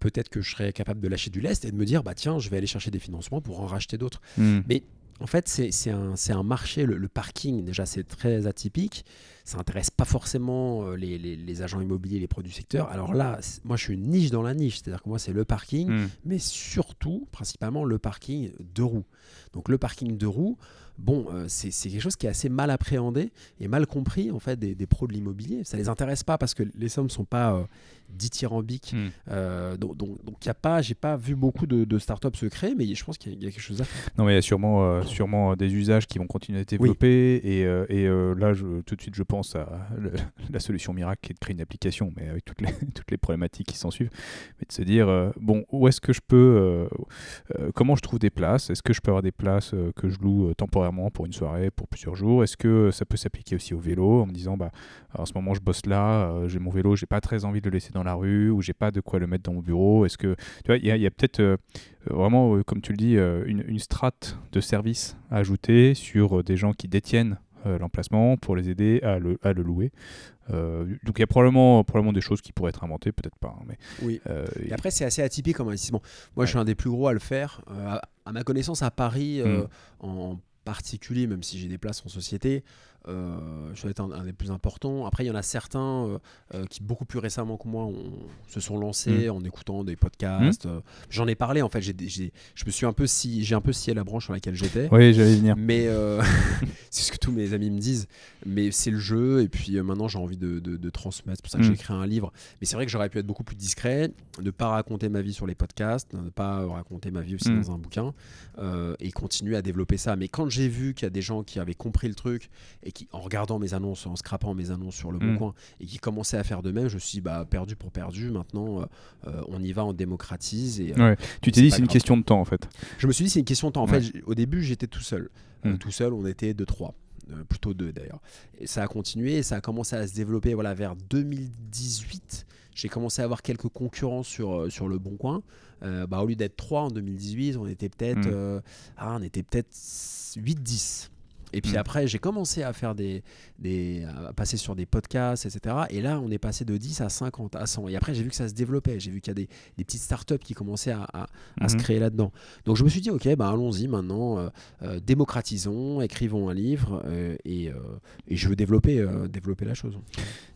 peut-être que je serais capable de lâcher du lest et de me dire, bah tiens, je vais aller chercher des financements pour en racheter d'autres. Mais en fait, c'est un, un, marché, le parking, déjà, c'est très atypique ça n'intéresse pas forcément euh, les, les, agents immobiliers, les produits secteurs. Alors là, moi, je suis une niche dans la niche, c'est-à-dire que moi, c'est le parking, hmm. mais surtout, principalement, le parking de roues. Donc le parking de roues, bon, euh, c'est quelque chose qui est assez mal appréhendé et mal compris en fait des, des pros de l'immobilier. Ça les intéresse pas parce que les sommes sont pas euh, dithyrambiques. Hmm. Euh, donc, donc, donc y a pas, j'ai pas vu beaucoup de, de startups se créer, mais je pense qu'il y, a quelque chose à faire. Non, mais il y a sûrement, euh, sûrement des usages qui vont continuer à être développés. Et, et là, je, tout de suite, je pense à la solution miracle qui est de créer une application, mais avec toutes les, toutes les problématiques qui s'en suivent. Mais de se dire, bon, où est-ce que je peux, comment je trouve des places? Est-ce que je peux avoir des places que je loue temporairement pour une soirée, pour plusieurs jours Est-ce que ça peut s'appliquer aussi au vélo en me disant bah en ce moment je bosse là, euh, j'ai mon vélo, j'ai pas très envie de le laisser dans la rue ou j'ai pas de quoi le mettre dans mon bureau? Est-ce que tu vois il y a, peut-être euh, vraiment, comme tu le dis, une, une strate de services à ajouter sur des gens qui détiennent l'emplacement pour les aider à le, à le louer. donc il y a probablement, probablement des choses qui pourraient être inventées, peut-être pas. Hein, mais, oui. et après, c'est assez atypique comme investissement. Moi, je suis un des plus gros à le faire. À, ma connaissance, à Paris, mmh. en particulier, même si j'ai des places en société, euh, je dois être un, des plus importants. Après, il y en a certains euh, euh, qui, beaucoup plus récemment que moi, se sont lancés mm. en écoutant des podcasts. Mm. J'en ai parlé, en fait. J'ai, je me suis un peu si, j'ai un peu scié la branche sur laquelle j'étais. Oui, j'allais venir. Mais c'est ce que tous mes amis me disent. Mais c'est le jeu. Et puis maintenant, j'ai envie de, transmettre. C'est pour ça que j'ai mm. écrit un livre. Mais c'est vrai que j'aurais pu être beaucoup plus discret, ne pas raconter ma vie sur les podcasts, ne pas raconter ma vie aussi dans un bouquin et continuer à développer ça. Mais quand j'ai vu qu'il y a des gens qui avaient compris le truc et qui, en regardant mes annonces, en scrapant mes annonces sur le bon mm. coin, et qui commençaient à faire de même, je me suis dit, bah, perdu pour perdu, maintenant euh, euh, on y va, on démocratise. Et, euh, Tu t'es dit, c'est une question de temps en fait. Je me suis dit, c'est une question de temps. En fait, au début, j'étais tout seul. Mm. tout seul, on était de trois. plutôt deux d'ailleurs. Et ça a continué, et ça a commencé à se développer voilà, vers 2018 j'ai commencé à avoir quelques concurrents sur, sur le bon coin. bah, au lieu d'être trois en 2018, on était peut-être mm. ah, on était peut-être 8-10. Et puis mm. après, j'ai commencé à faire des, des à passer sur des podcasts, etc. Et là, on est passé de 10 à 50, à 100. Et après, j'ai vu que ça se développait. J'ai vu qu'il y a des, des, petites startups qui commençaient à, à, se mm-hmm. créer là-dedans. Donc, je me suis dit, ok, bah, allons-y maintenant, euh, euh, démocratisons, écrivons un livre, euh, et, et, je veux développer, développer la chose.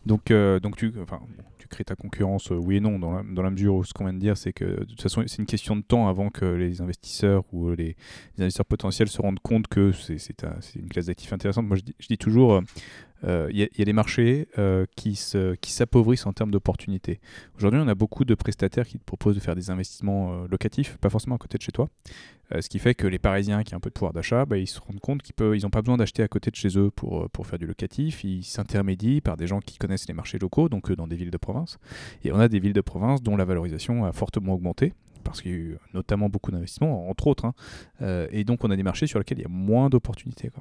Donc, donc tu, enfin, tu crées ta concurrence, oui et non, dans la, dans la mesure où ce qu'on vient de dire, c'est que de toute façon, c'est une question de temps avant que les investisseurs ou les, les investisseurs potentiels se rendent compte que c'est une classe d'actifs intéressante. Moi, je dis, toujours, il euh, y, a des marchés euh, qui s'appauvrissent en termes d'opportunités. Aujourd'hui, on a beaucoup de prestataires qui te proposent de faire des investissements euh, locatifs, pas forcément à côté de chez toi. ce qui fait que les Parisiens qui ont un peu de pouvoir d'achat, bah, ils se rendent compte qu'ils n'ont pas besoin d'acheter à côté de chez eux pour, pour faire du locatif. Ils s'intermédient par des gens qui connaissent les marchés locaux, donc dans des villes de province. Et on a des villes de province dont la valorisation a fortement augmenté parce qu'il y a eu notamment beaucoup d'investissements, entre autres. Hein. Euh, et donc, on a des marchés sur lesquels il y a moins d'opportunités.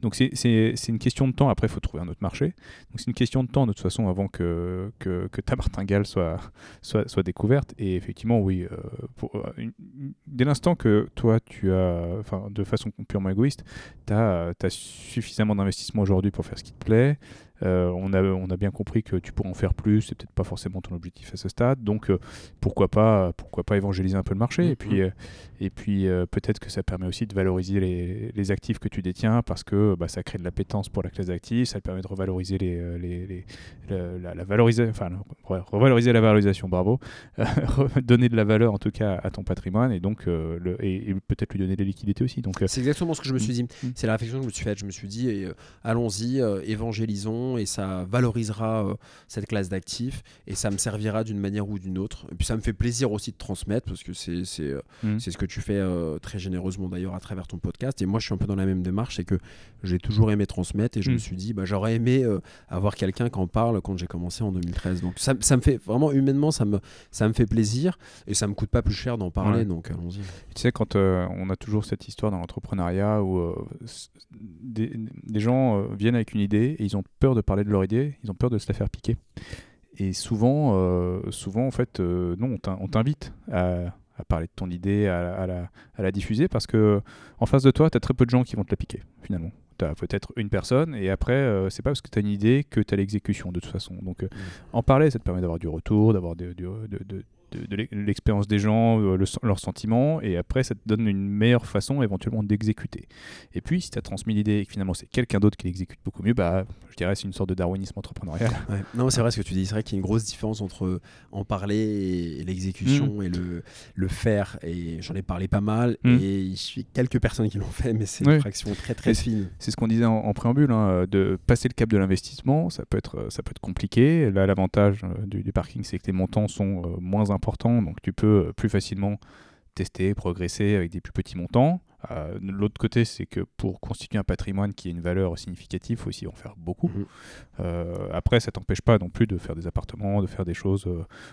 Donc, c'est une question de temps. Après, il faut trouver un autre marché. Donc, c'est une question de temps, de toute façon, avant que, que, ta martingale soit, soit, soit, découverte. Et effectivement, oui, euh, euh, dès l'instant que toi, tu as, de façon purement égoïste, tu as, suffisamment d'investissement aujourd'hui pour faire ce qui te plaît. Euh, on, a, on a bien compris que tu pourrais en faire plus, c'est peut-être pas forcément ton objectif à ce stade, donc euh, pourquoi, pas, pourquoi pas évangéliser un peu le marché Et puis, euh, et puis peut-être que ça permet aussi de valoriser les, les, actifs que tu détiens parce que bah, ça crée de l'appétence pour la classe d'actifs, ça permet de revaloriser les, les, la, valorisation, enfin, revaloriser la valorisation, bravo, donner de la valeur en tout cas à ton patrimoine et donc le, et, peut-être lui donner des liquidités aussi. C'est exactement ce que je me suis dit. Mm. C'est la réflexion que je me suis faite. Je me suis dit, allons-y, évangélisons et ça valorisera euh, cette classe d'actifs et ça me servira d'une manière ou d'une autre. Et puis ça me fait plaisir aussi de transmettre parce que c'est c'est euh, mmh. ce que tu fais euh, très généreusement d'ailleurs à travers ton podcast. Et moi je suis un peu dans la même démarche, c'est que j'ai toujours aimé transmettre et je me mmh. suis dit bah, j'aurais aimé avoir quelqu'un qui en parle quand j'ai commencé en 2013. Donc ça, ça, me fait vraiment humainement ça me, ça me fait plaisir et ça me coûte pas plus cher d'en parler. Donc allons-y. Tu sais quand on a toujours cette histoire dans l'entrepreneuriat où des, des, gens viennent avec une idée et ils ont peur de parler de leur idée, ils ont peur de se la faire piquer. Et souvent, euh, souvent en fait, euh, non, on t'invite à, parler de ton idée, à, la, à, la, diffuser, parce que en face de toi, tu as très peu de gens qui vont te la piquer, finalement. Tu as peut-être une personne, et après, euh, c'est pas parce que tu as une idée que tu as l'exécution, de toute façon. Donc, mmh. en parler, ça te permet d'avoir du retour, d'avoir de, de, de, de, l'expérience des gens, euh, leurs sentiments, et après ça te donne une meilleure façon éventuellement d'exécuter. Et puis si tu as transmis l'idée et que finalement c'est quelqu'un d'autre qui l'exécute beaucoup mieux, bah, je dirais c'est une sorte de darwinisme entrepreneurial. Non, c'est vrai ce que tu dis, c'est vrai qu'il y a une grosse différence entre en parler et, l'exécution mm. et le, le faire, et j'en ai parlé pas mal, mm. et il suffit quelques personnes qui l'ont fait, mais c'est une fraction très très fine. C'est ce qu'on disait en, préambule, hein, de passer le cap de l'investissement, ça peut être, ça peut être compliqué. Là, l'avantage euh, du, du, parking, c'est que les montants sont euh, moins importants important, donc tu peux euh, plus facilement tester, progresser avec des plus petits montants. Euh, l'autre côté, c'est que pour constituer un patrimoine qui ait une valeur significative, il faut aussi en faire beaucoup. Mmh. Euh, après, ça t'empêche pas non plus de faire des appartements, de faire des choses,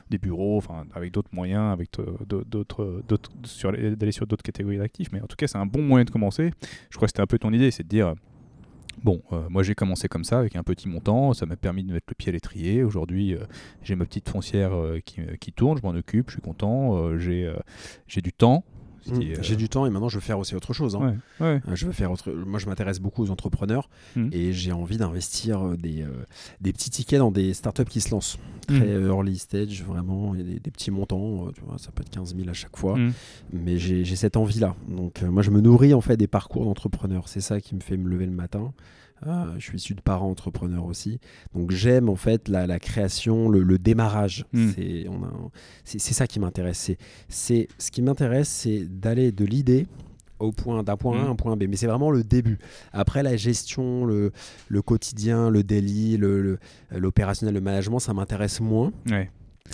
des bureaux, avec d'autres moyens, avec d'autres, d'aller sur d'autres catégories d'actifs. Mais en tout cas, c'est un bon moyen de commencer. Je crois que c'était un peu ton idée, c'est de dire Bon, euh, moi j'ai commencé comme ça avec un petit montant, ça m'a permis de mettre le pied à l'étrier. Aujourd'hui, euh, j'ai ma petite foncière euh, qui, qui, tourne, je m'en occupe, je suis content, j'ai du temps, Mmh. J'ai du temps et maintenant je veux faire aussi autre chose. Hein. je veux faire autre... Moi, je m'intéresse beaucoup aux entrepreneurs mmh. et j'ai envie d'investir des, des petits tickets dans des startups qui se lancent. Très early stage, vraiment, des, des, petits montants. Tu vois, ça peut être 15 000 à chaque fois. Mais j'ai cette envie-là. Donc, moi, je me nourris en fait des parcours d'entrepreneurs. C'est ça qui me fait me lever le matin. Ah, je suis issu de parents entrepreneurs aussi. Donc j'aime en fait la, création, le, démarrage. Hmm. C'est ça qui m'intéresse. C'est ce qui m'intéresse, c'est d'aller de l'idée au point d'un point A à hmm. un point B. Mais c'est vraiment le début. Après la gestion, le, le quotidien, le daily, l'opérationnel, le, management, ça m'intéresse moins.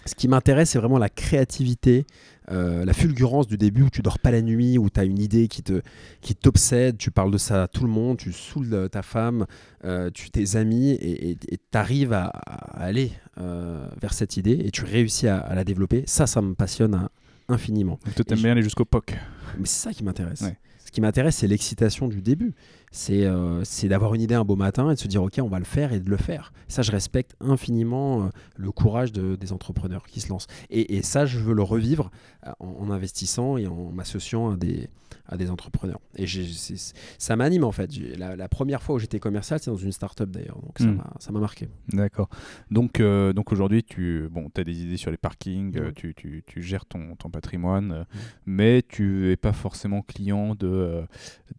Ce qui m'intéresse, c'est vraiment la créativité, euh, la fulgurance du début où tu dors pas la nuit, où tu as une idée qui te qui t'obsède, tu parles de ça à tout le monde, tu saoules ta femme, euh, tu tes amis et tu arrives à, aller euh, vers cette idée et tu réussis à, la développer. Ça, ça me passionne infiniment. Tu aimes bien aller jusqu'au POC. Mais c'est ça qui m'intéresse. Ce qui m'intéresse, c'est l'excitation du début. Euh, c'est d'avoir une idée un beau matin et de se dire ok on va le faire et de le faire. Ça je respecte infiniment euh, le courage des entrepreneurs qui se lancent. Et, ça je veux le revivre euh, en, investissant et en m'associant à des, à des entrepreneurs. Et ça m'anime en fait. La, première fois où j'étais commercial c'est dans une start-up d'ailleurs. Donc ça hmm. m'a marqué. D'accord. Donc, donc aujourd'hui tu bon, as des idées sur les parkings, tu, tu, tu, gères ton, ton patrimoine, mais tu es pas forcément client de,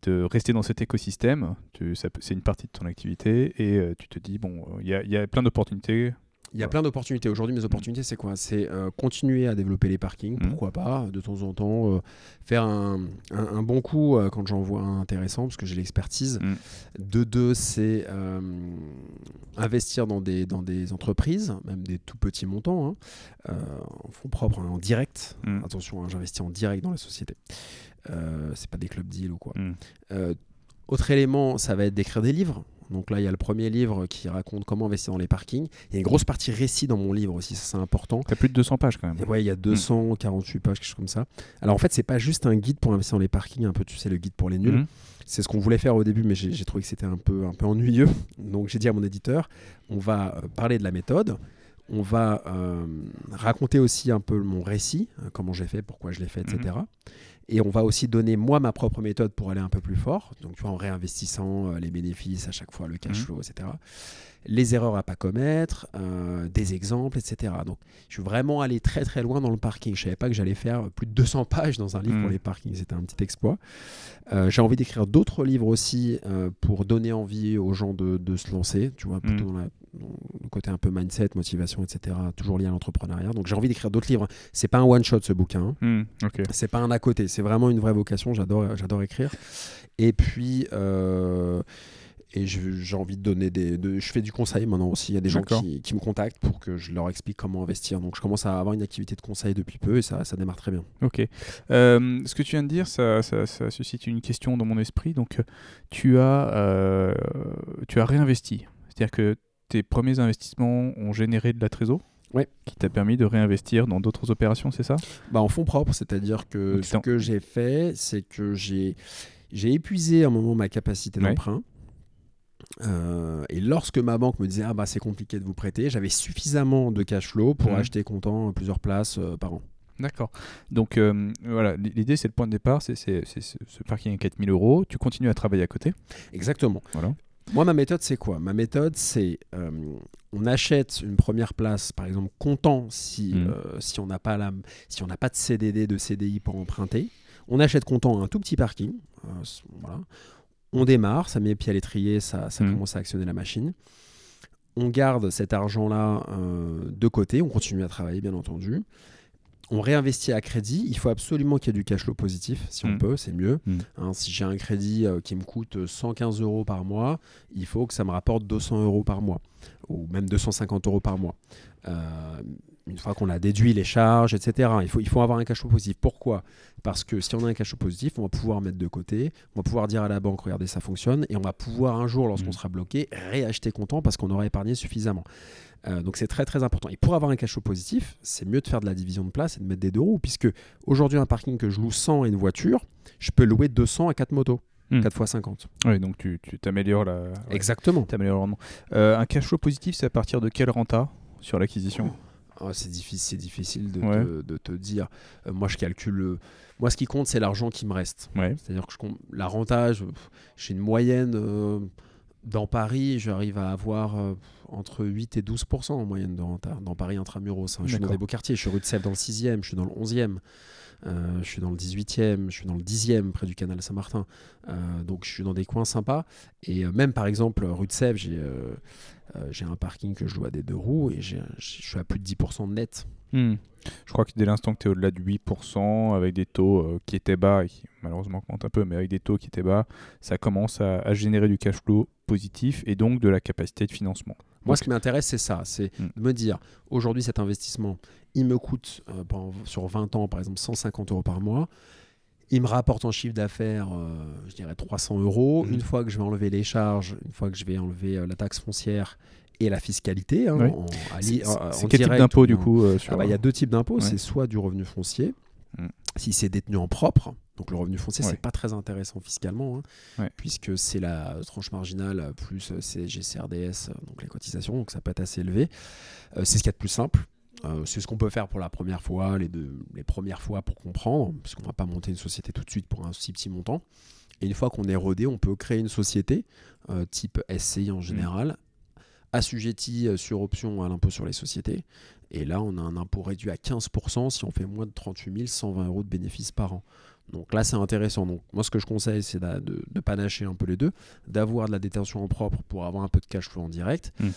de rester dans cet écosystème c'est une partie de ton activité et euh, tu te dis, bon, il y, a plein d'opportunités. Il y a plein d'opportunités. Aujourd'hui, mes opportunités, c'est quoi? C'est euh, continuer à développer les parkings, mmh. pourquoi pas, de temps en temps, euh, faire un, bon coup quand j'en vois un intéressant, parce que j'ai l'expertise. Mmh. De deux, c'est investir dans des, dans des entreprises, même des tout petits montants, hein, en fonds propres, hein, en direct. Mmh. Attention, hein, j'investis en direct dans la société. c'est pas des clubs deals ou quoi. Autre élément, ça va être d'écrire des livres. Donc là, il y a le premier livre qui raconte comment investir dans les parkings. Il y a une grosse partie récit dans mon livre aussi, ça c'est important. Tu as plus de 200 pages quand même. ouais, il y a 248 pages, quelque chose comme ça. Alors en fait, c'est pas juste un guide pour investir dans les parkings, un peu, tu sais, le guide pour les nuls. Mhm. C'est ce qu'on voulait faire au début, mais j'ai trouvé que c'était un peu, un peu ennuyeux. Donc j'ai dit à mon éditeur, on va euh, parler de la méthode, on va euh, raconter aussi un peu mon récit, euh, comment j'ai fait, pourquoi je l'ai fait, etc. Et on va aussi donner moi ma propre méthode pour aller un peu plus fort. Donc tu vois, en réinvestissant euh, les bénéfices à chaque fois, le cash mhm. flow, etc. Les erreurs à pas commettre, euh, des exemples, etc. Donc je suis vraiment allé très très loin dans le parking. Je savais pas que j'allais faire plus de 200 pages dans un livre pour mhm. les parkings. C'était un petit exploit. Euh, j'ai envie d'écrire d'autres livres aussi pour donner envie aux gens de, de se lancer. Tu vois, plutôt mhm. dans la le côté un peu mindset, motivation, etc., toujours lié à l'entrepreneuriat. Donc j'ai envie d'écrire d'autres livres. C'est pas un one shot ce bouquin. Hmm, c'est pas un à côté. C'est vraiment une vraie vocation. J'adore, j'adore écrire. Et puis. Euh, et j'ai envie de donner des. je fais du conseil maintenant aussi. Il y a des gens qui, qui, me contactent pour que je leur explique comment investir. Donc je commence à avoir une activité de conseil depuis peu et ça, ça démarre très bien. Ok. Euh, ce que tu viens de dire, ça, ça, ça, suscite une question dans mon esprit. Donc tu as, euh, tu as réinvesti. C'est-à-dire que tes premiers investissements ont généré de la trésor ouais. qui t'a permis de réinvestir dans d'autres opérations, c'est ça? Bah, En fonds propres, c'est-à-dire que ce que j'ai fait, c'est que j'ai, épuisé à un moment ma capacité d'emprunt. Euh, et lorsque ma banque me disait ah bah c'est compliqué de vous prêter, j'avais suffisamment de cash flow pour acheter comptant plusieurs places euh, par an. D'accord. Donc euh, voilà, l'idée c'est le point de départ, c'est ce parking à 4000 euros, tu continues à travailler à côté? Exactement. Voilà. Moi, ma méthode, c'est quoi? Ma méthode, c'est euh, on achète une première place, par exemple, comptant si, mmh. euh, si on n'a pas, la, si on pas de CDD, de CDI pour emprunter. On achète comptant un tout petit parking. Euh, voilà. On démarre, ça met pied à l'étrier, ça, ça mmh. commence à actionner la machine. On garde cet argent-là de côté, on continue à travailler, bien entendu on réinvestit à crédit. Il faut absolument qu'il y ait du cash flow positif. Si on mm. peut, c'est mieux. Mm. Hein, si j'ai un crédit euh, qui me coûte 115 euros par mois, il faut que ça me rapporte 200 euros par mois ou même 250 euros par mois. Euh, une fois qu'on a déduit les charges, etc. Il faut, il faut avoir un cash flow positif. Pourquoi? Parce que si on a un cash flow positif, on va pouvoir mettre de côté, on va pouvoir dire à la banque, regardez, ça fonctionne, et on va pouvoir un jour, lorsqu'on mm. sera bloqué, réacheter comptant parce qu'on aura épargné suffisamment. Euh, donc c'est très très important. Et pour avoir un cash flow positif, c'est mieux de faire de la division de place et de mettre des deux roues, puisque aujourd'hui un parking que je loue 100 et une voiture, je peux louer 200 à 4 motos. 4 x 50. Oui, donc tu t'améliores la. Exactement. Euh, un cash flow positif, c'est à partir de quelle renta sur l'acquisition? Oh, C'est difficile, difficile de, te, de, te, dire. moi, je calcule. Moi, ce qui compte, c'est l'argent qui me reste. C'est-à-dire que je, la rentage, j'ai une moyenne dans Paris, j'arrive à avoir euh, entre 8 et 12% en moyenne de rente dans Paris intramuros. Hein. Je suis dans des beaux quartiers, je suis rue de Sèvres dans le 6e, je suis dans le 11e, euh, je suis dans le 18e, je suis dans le 10e près du canal Saint-Martin. Euh, donc je suis dans des coins sympas. Et même par exemple, rue de Sèvres, j'ai un parking que je loue à des deux roues et je suis à plus de 10% net. Hmm. Je crois que dès l'instant que tu es au-delà de 8%, avec des taux euh, qui étaient bas, et qui malheureusement augmentent un peu, mais avec des taux qui étaient bas, ça commence à, générer du cash flow positif et donc de la capacité de financement. Moi, ce qui m'intéresse, c'est ça, c'est hmm. de me dire, aujourd'hui, cet investissement, il me coûte euh, sur 20 ans, par exemple, 150 euros par mois. Il me rapporte en chiffre d'affaires, euh, je dirais 300 euros. Hmm. Une fois que je vais enlever les charges, une fois que je vais enlever la taxe foncière et la fiscalité. Hein, c'est quel type d'impôt du coup euh, ah bah, Il y a deux types d'impôts. C'est soit du revenu foncier, mm. si c'est détenu en propre. Donc le revenu foncier, c'est pas très intéressant fiscalement, hein, puisque c'est la tranche marginale plus CSG, CRDS, donc les cotisations, donc ça peut être assez élevé. Euh, c'est ce qu'il y a de plus simple. Euh, c'est ce qu'on peut faire pour la première fois, les, deux, les premières fois pour comprendre, parce qu'on va pas monter une société tout de suite pour un si petit montant. Et une fois qu'on est rodé, on peut créer une société type SCI en mm. général, assujetti euh, sur option à l'impôt sur les sociétés. Et là, on a un impôt réduit à 15% si on fait moins de 38 120 euros de bénéfices par an. Donc là, c'est intéressant. Donc moi, ce que je conseille, c'est de, de, panacher un peu les deux, d'avoir de la détention en propre pour avoir un peu de cash flow en direct. Mmh.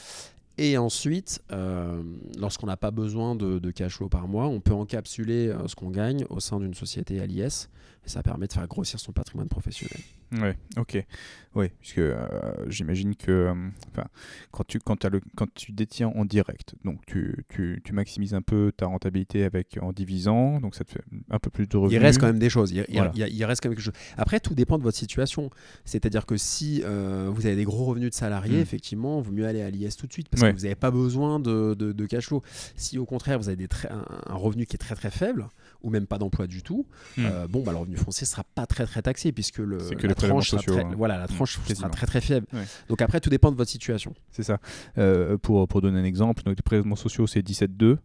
Et ensuite, euh, lorsqu'on n'a pas besoin de, de, cash flow par mois, on peut encapsuler euh, ce qu'on gagne au sein d'une société à l'IS. Et ça permet de faire grossir son patrimoine professionnel. Ouais, ok. Oui, puisque euh, j'imagine que euh, quand, tu, quand, as le, quand tu détiens en direct, donc tu, tu, tu, maximises un peu ta rentabilité avec, en divisant, donc ça te fait un peu plus de revenus. Il reste quand même des choses. Il, il, reste quand même quelque chose. Après, tout dépend de votre situation. C'est-à-dire que si euh, vous avez des gros revenus de salariés, hmm. effectivement, il vaut mieux aller à l'IS tout de suite parce que vous n'avez pas besoin de, de, cash flow. Si au contraire, vous avez des un, revenu qui est très très faible, ou même pas d'emploi du tout, hmm. bon, bah, le revenu foncier sera pas très très taxé puisque le, la tranche sera très, hein. voilà, la hmm, tranche sera très très faible. Donc après, tout dépend de votre situation. C'est ça. Euh, pour, pour donner un exemple, nos prélèvements sociaux, c'est 17,2.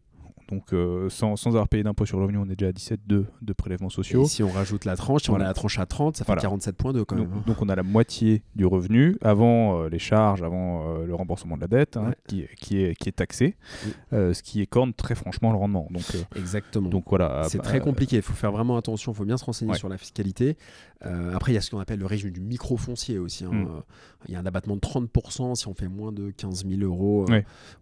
Donc euh, sans, sans, avoir payé d'impôt sur le revenu, on est déjà à 17,2 de prélèvements sociaux. Et si on rajoute la tranche, si on a la tranche à 30, ça fait 47,2 quand même. Hein. Donc, on a la moitié du revenu avant euh, les charges, avant euh, le remboursement de la dette, hein, qui, qui, est, qui est taxé, ce qui écorne très franchement le rendement. Donc, Exactement. Donc voilà. C'est très compliqué, il faut faire vraiment attention, il faut bien se renseigner sur la fiscalité. Après, il y a ce qu'on appelle le régime du micro-foncier aussi. Hein. Mm. Il y a un abattement de 30% si on fait moins de 15 000 euros.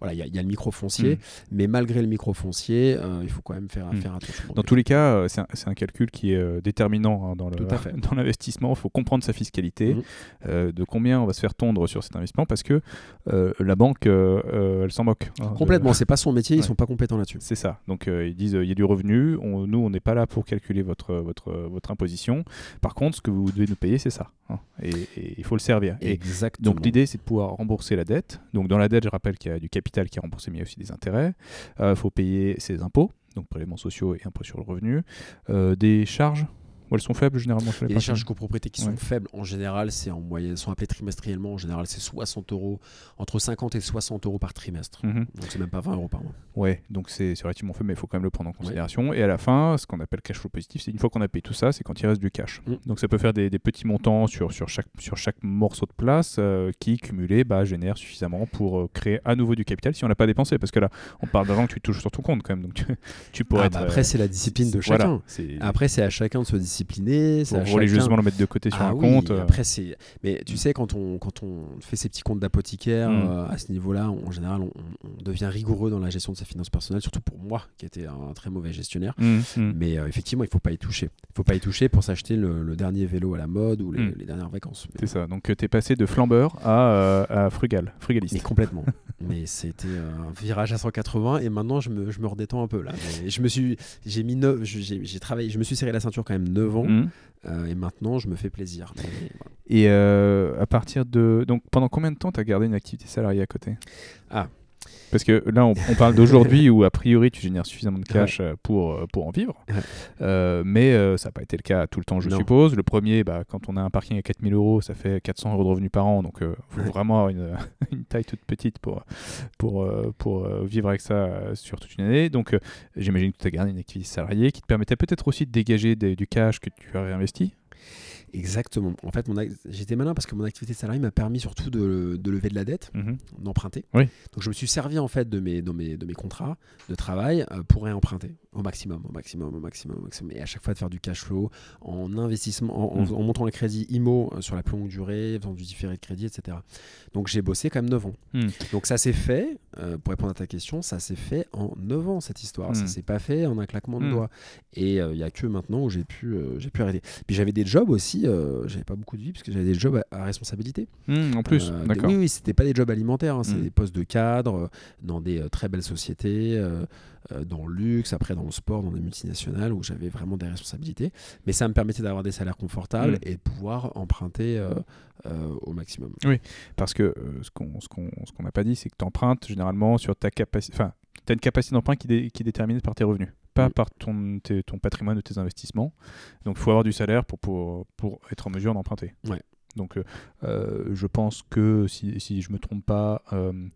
Voilà, il y, a, le micro-foncier. Mm. Mais malgré le micro-foncier, euh, il faut quand même faire, hmm. faire attention. Dans tous les cas, euh, c'est un, calcul qui est euh, déterminant hein, dans l'investissement. Il faut comprendre sa fiscalité, hmm. de combien on va se faire tondre sur cet investissement, parce que la banque, elle s'en moque. Hein, Complètement, c'est pas son métier, ils sont pas compétents là-dessus. C'est ça. Donc ils disent, il y a du revenu, nous, on n'est pas là pour calculer votre, votre, votre imposition. Par contre, ce que vous devez nous payer, c'est ça. Hein. et il faut le servir. Exactement. donc l'idée, c'est de pouvoir rembourser la dette. Donc dans la dette, je rappelle qu'il y a du capital qui est remboursé, mais il y a aussi des intérêts. Il faut payer ses impôts, donc prélèvements sociaux et impôts sur le revenu, euh, des charges elles sont faibles généralement sur les, les charges de copropriété qui sont faibles, en général, c'est en moyenne, sont appelées trimestriellement. En général, c'est 60 euros, entre 50 et 60 euros par trimestre. Mhm. Donc c'est même pas 20 euros par mois. Ouais, donc c'est relativement faible, mais il faut quand même le prendre en considération. Et à la fin, ce qu'on appelle cash flow positif, c'est une fois qu'on a payé tout ça, c'est quand il reste du cash. Mm. Donc ça peut faire des, petits montants sur, sur, chaque, sur chaque morceau de place euh, qui, cumulé, bah, génère suffisamment pour euh, créer à nouveau du capital si on l'a pas dépensé. Parce que là, on parle d'argent que tu touches sur ton compte quand même. Donc tu, pourrais ah, bah, après, c'est la discipline de chacun. après, c'est à chacun de se discipliner. Pour religieusement le mettre de côté sur ah un compte. Euh. Après, c'est. Mais tu sais, quand on, quand on fait ses petits comptes d'apothicaire mm. euh, à ce niveau-là, en général, on, devient rigoureux dans la gestion de ses finances personnelles, surtout pour moi, qui était un très mauvais gestionnaire. Mm, mm. Mais euh, effectivement, il ne faut pas y toucher. Il ne faut pas y toucher pour s'acheter le, dernier vélo à la mode ou les, dernières vacances. C'est ça. Donc, tu es passé de flambeur à, à frugal, frugaliste. Mais complètement. mais c'était un virage à 180 et maintenant, je me, je me redétends un peu là. je me suis. J'ai mis j'ai travaillé, je me suis serré la ceinture quand même 9 ans. Euh, et maintenant, je me fais plaisir. Et euh, à partir de. Donc, pendant combien de temps tu as gardé une activité salariée à côté? Ah. Parce que là, on, parle d'aujourd'hui où, a priori, tu génères suffisamment de cash euh, pour, euh, pour en vivre. Euh, mais ça n'a pas été le cas tout le temps, je suppose. Le premier, bah, quand on a un parking à 4000 euros, ça fait 400 euros de revenus par an. Donc, il faut vraiment avoir une, une, taille toute petite pour, pour, pour vivre avec ça sur toute une année. Donc, j'imagine que tu as gardé une activité salariée qui te permettait peut-être aussi de dégager du cash que tu as réinvesti. Exactement. En fait, j'étais malin parce que mon activité salariée m'a permis surtout de, lever de la dette, mhm. d'emprunter. Oui. Donc, je me suis servi en fait de mes, de mes, de mes contrats de travail euh, pour réemprunter au maximum, au maximum, au maximum, au maximum. Et à chaque fois de faire du cash flow en investissement, en, mhm. montant le crédit IMO euh, sur la plus longue durée, faisant du différé de crédit, etc. Donc, j'ai bossé quand même 9 ans. Mhm. Donc, ça s'est fait, euh, pour répondre à ta question, ça s'est fait en 9 ans cette histoire. Ça s'est pas fait en un claquement de doigts. Et il n'y a que maintenant où j'ai pu, j'ai pu arrêter. Puis j'avais des jobs aussi euh, j'avais pas beaucoup de vie parce que j'avais des jobs à, responsabilité. Mmh, en plus, euh, d'accord. Oui, oui, c'était pas des jobs alimentaires, hein, c'est mmh. des postes de cadre euh, dans des très belles sociétés, dans le luxe, après dans le sport, dans des multinationales où j'avais vraiment des responsabilités. Mais ça me permettait d'avoir des salaires confortables mmh. et de pouvoir emprunter au maximum. Oui, parce que ce qu'on ce n'a pas dit, c'est que tu empruntes généralement sur ta capacité. Enfin, tu as une capacité d'emprunt qui, qui est déterminée par tes revenus pas mm. par ton, ton patrimoine ou tes investissements. Donc il faut avoir du salaire pour, pour, pour être en mesure d'emprunter. Ouais. Donc euh, euh, je pense que si, si je ne me trompe pas, euh,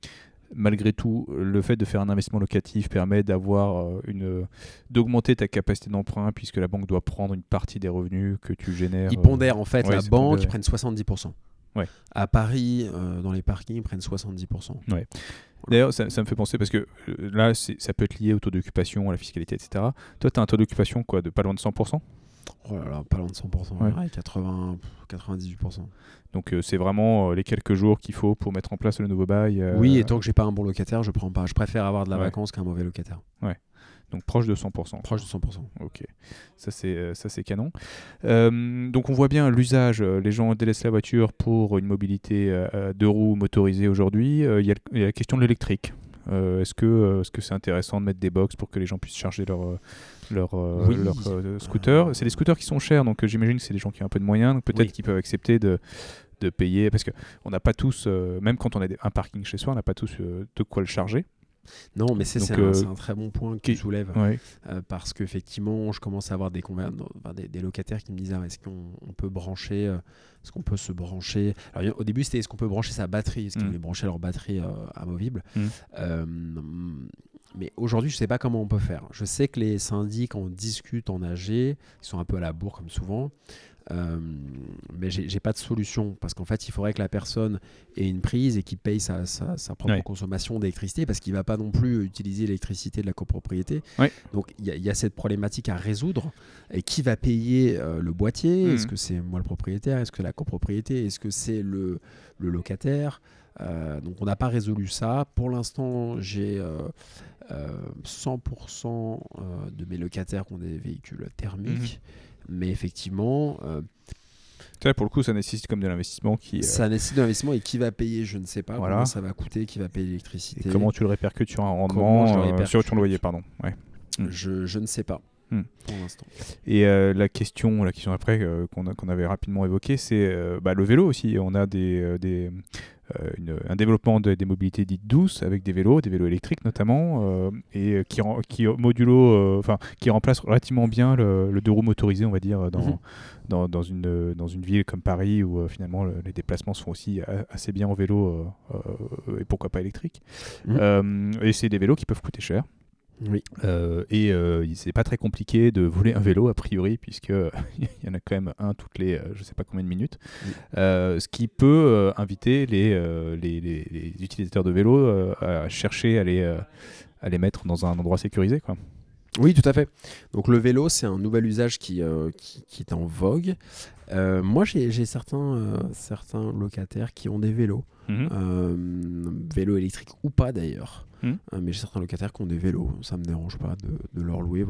malgré tout, le fait de faire un investissement locatif permet d'avoir une d'augmenter ta capacité d'emprunt puisque la banque doit prendre une partie des revenus que tu génères. Ils pondèrent en fait, la banque, ils prennent 70%. Ouais. À Paris, dans les parkings, ils prennent 70%. Ouais. D'ailleurs, ça, me fait penser parce que euh, là, ça peut être lié au taux d'occupation, à la fiscalité, etc. Toi, tu as un taux d'occupation quoi, de pas loin de 100% Oh là là, pas loin de 100%, 80, 98%. Donc euh, c'est vraiment euh, les quelques jours qu'il faut pour mettre en place le nouveau bail. Oui, et tant que j'ai pas un bon locataire, je prends pas. Je préfère avoir de la vacance qu'un mauvais locataire. Ouais. Donc proche de 100%. Proche de 100%. Ok, ça c'est euh, ça c'est canon. Euh, donc on voit bien l'usage. Euh, les gens délaissent la voiture pour une mobilité de roues motorisée aujourd'hui. Il y, a la question de l'électrique. est-ce que est-ce que c'est intéressant de mettre des box pour que les gens puissent charger leur leur, leur scooter C'est des scooters qui sont chers, donc j'imagine que c'est des gens qui ont un peu de moyens, donc peut-être qu'ils peuvent accepter de de payer parce que on n'a pas tous, même quand on a un parking chez soi, on n'a pas tous de quoi le charger. Non, mais c'est euh, un, très bon point que tu soulèves. Euh, parce qu'effectivement, je commence à avoir des, des, locataires qui me disent ah, est-ce qu'on peut brancher euh, Est-ce qu'on peut se brancher? Alors, Au début, c'était est-ce qu'on peut brancher sa batterie? Est-ce qu'ils mm. voulaient brancher leur batterie amovible? Mm. Mais aujourd'hui, je ne sais pas comment on peut faire. Je sais que les syndics en discutent en AG, ils sont un peu à la bourre comme souvent. Euh, mais j'ai pas de solution parce qu'en fait, il faudrait que la personne ait une prise et qu'il paye sa, sa, propre consommation d'électricité parce qu'il va pas non plus utiliser l'électricité de la copropriété. Donc il y, a cette problématique à résoudre. Et qui va payer euh, le boîtier? Hmm. Est-ce que c'est moi le propriétaire? Est-ce que la copropriété? Est-ce que c'est le, le, locataire? Euh, donc on n'a pas résolu ça. Pour l'instant, j'ai 100% de mes locataires ont des véhicules thermiques. Hmm. Mais effectivement. Euh, pour le coup, ça nécessite comme de l'investissement qui. Ça nécessite de l'investissement et qui va payer, je ne sais pas. Voilà. Comment ça va coûter, qui va payer l'électricité. Comment tu le répercutes sur un rendement, euh, sur ton loyer, pardon. Ouais. Hmm. Je, je, ne sais pas. Hmm. Pour l'instant. Et euh, la question, la question après qu'on qu'on avait rapidement évoquée, c'est bah, le vélo aussi. On a des, des euh, un développement des mobilités dites douces avec des vélos, des vélos électriques notamment, euh, et qui, qui modulo, euh, enfin qui remplace relativement bien le, deux roues motorisé, on va dire, dans, mhm. dans, dans, une, dans une ville comme Paris où finalement les déplacements se font aussi assez bien en vélo et pourquoi pas électrique. Mhm. et c'est des vélos qui peuvent coûter cher. Oui. Euh, et euh, c'est pas très compliqué de voler un vélo a priori puisque il y en a quand même un toutes les euh, je sais pas combien de minutes. ce qui peut inviter les, les, les, utilisateurs de vélo à chercher à les, à les mettre dans un endroit sécurisé quoi. Oui, tout à fait. Donc le vélo, c'est un nouvel usage qui, qui, qui, est en vogue. Moi, j'ai certains, certains locataires qui ont des vélos, mmh. vélos électriques ou pas d'ailleurs. Hmm. Euh, mais j'ai certains locataires qui ont des vélos, ça me dérange pas de, leur louer.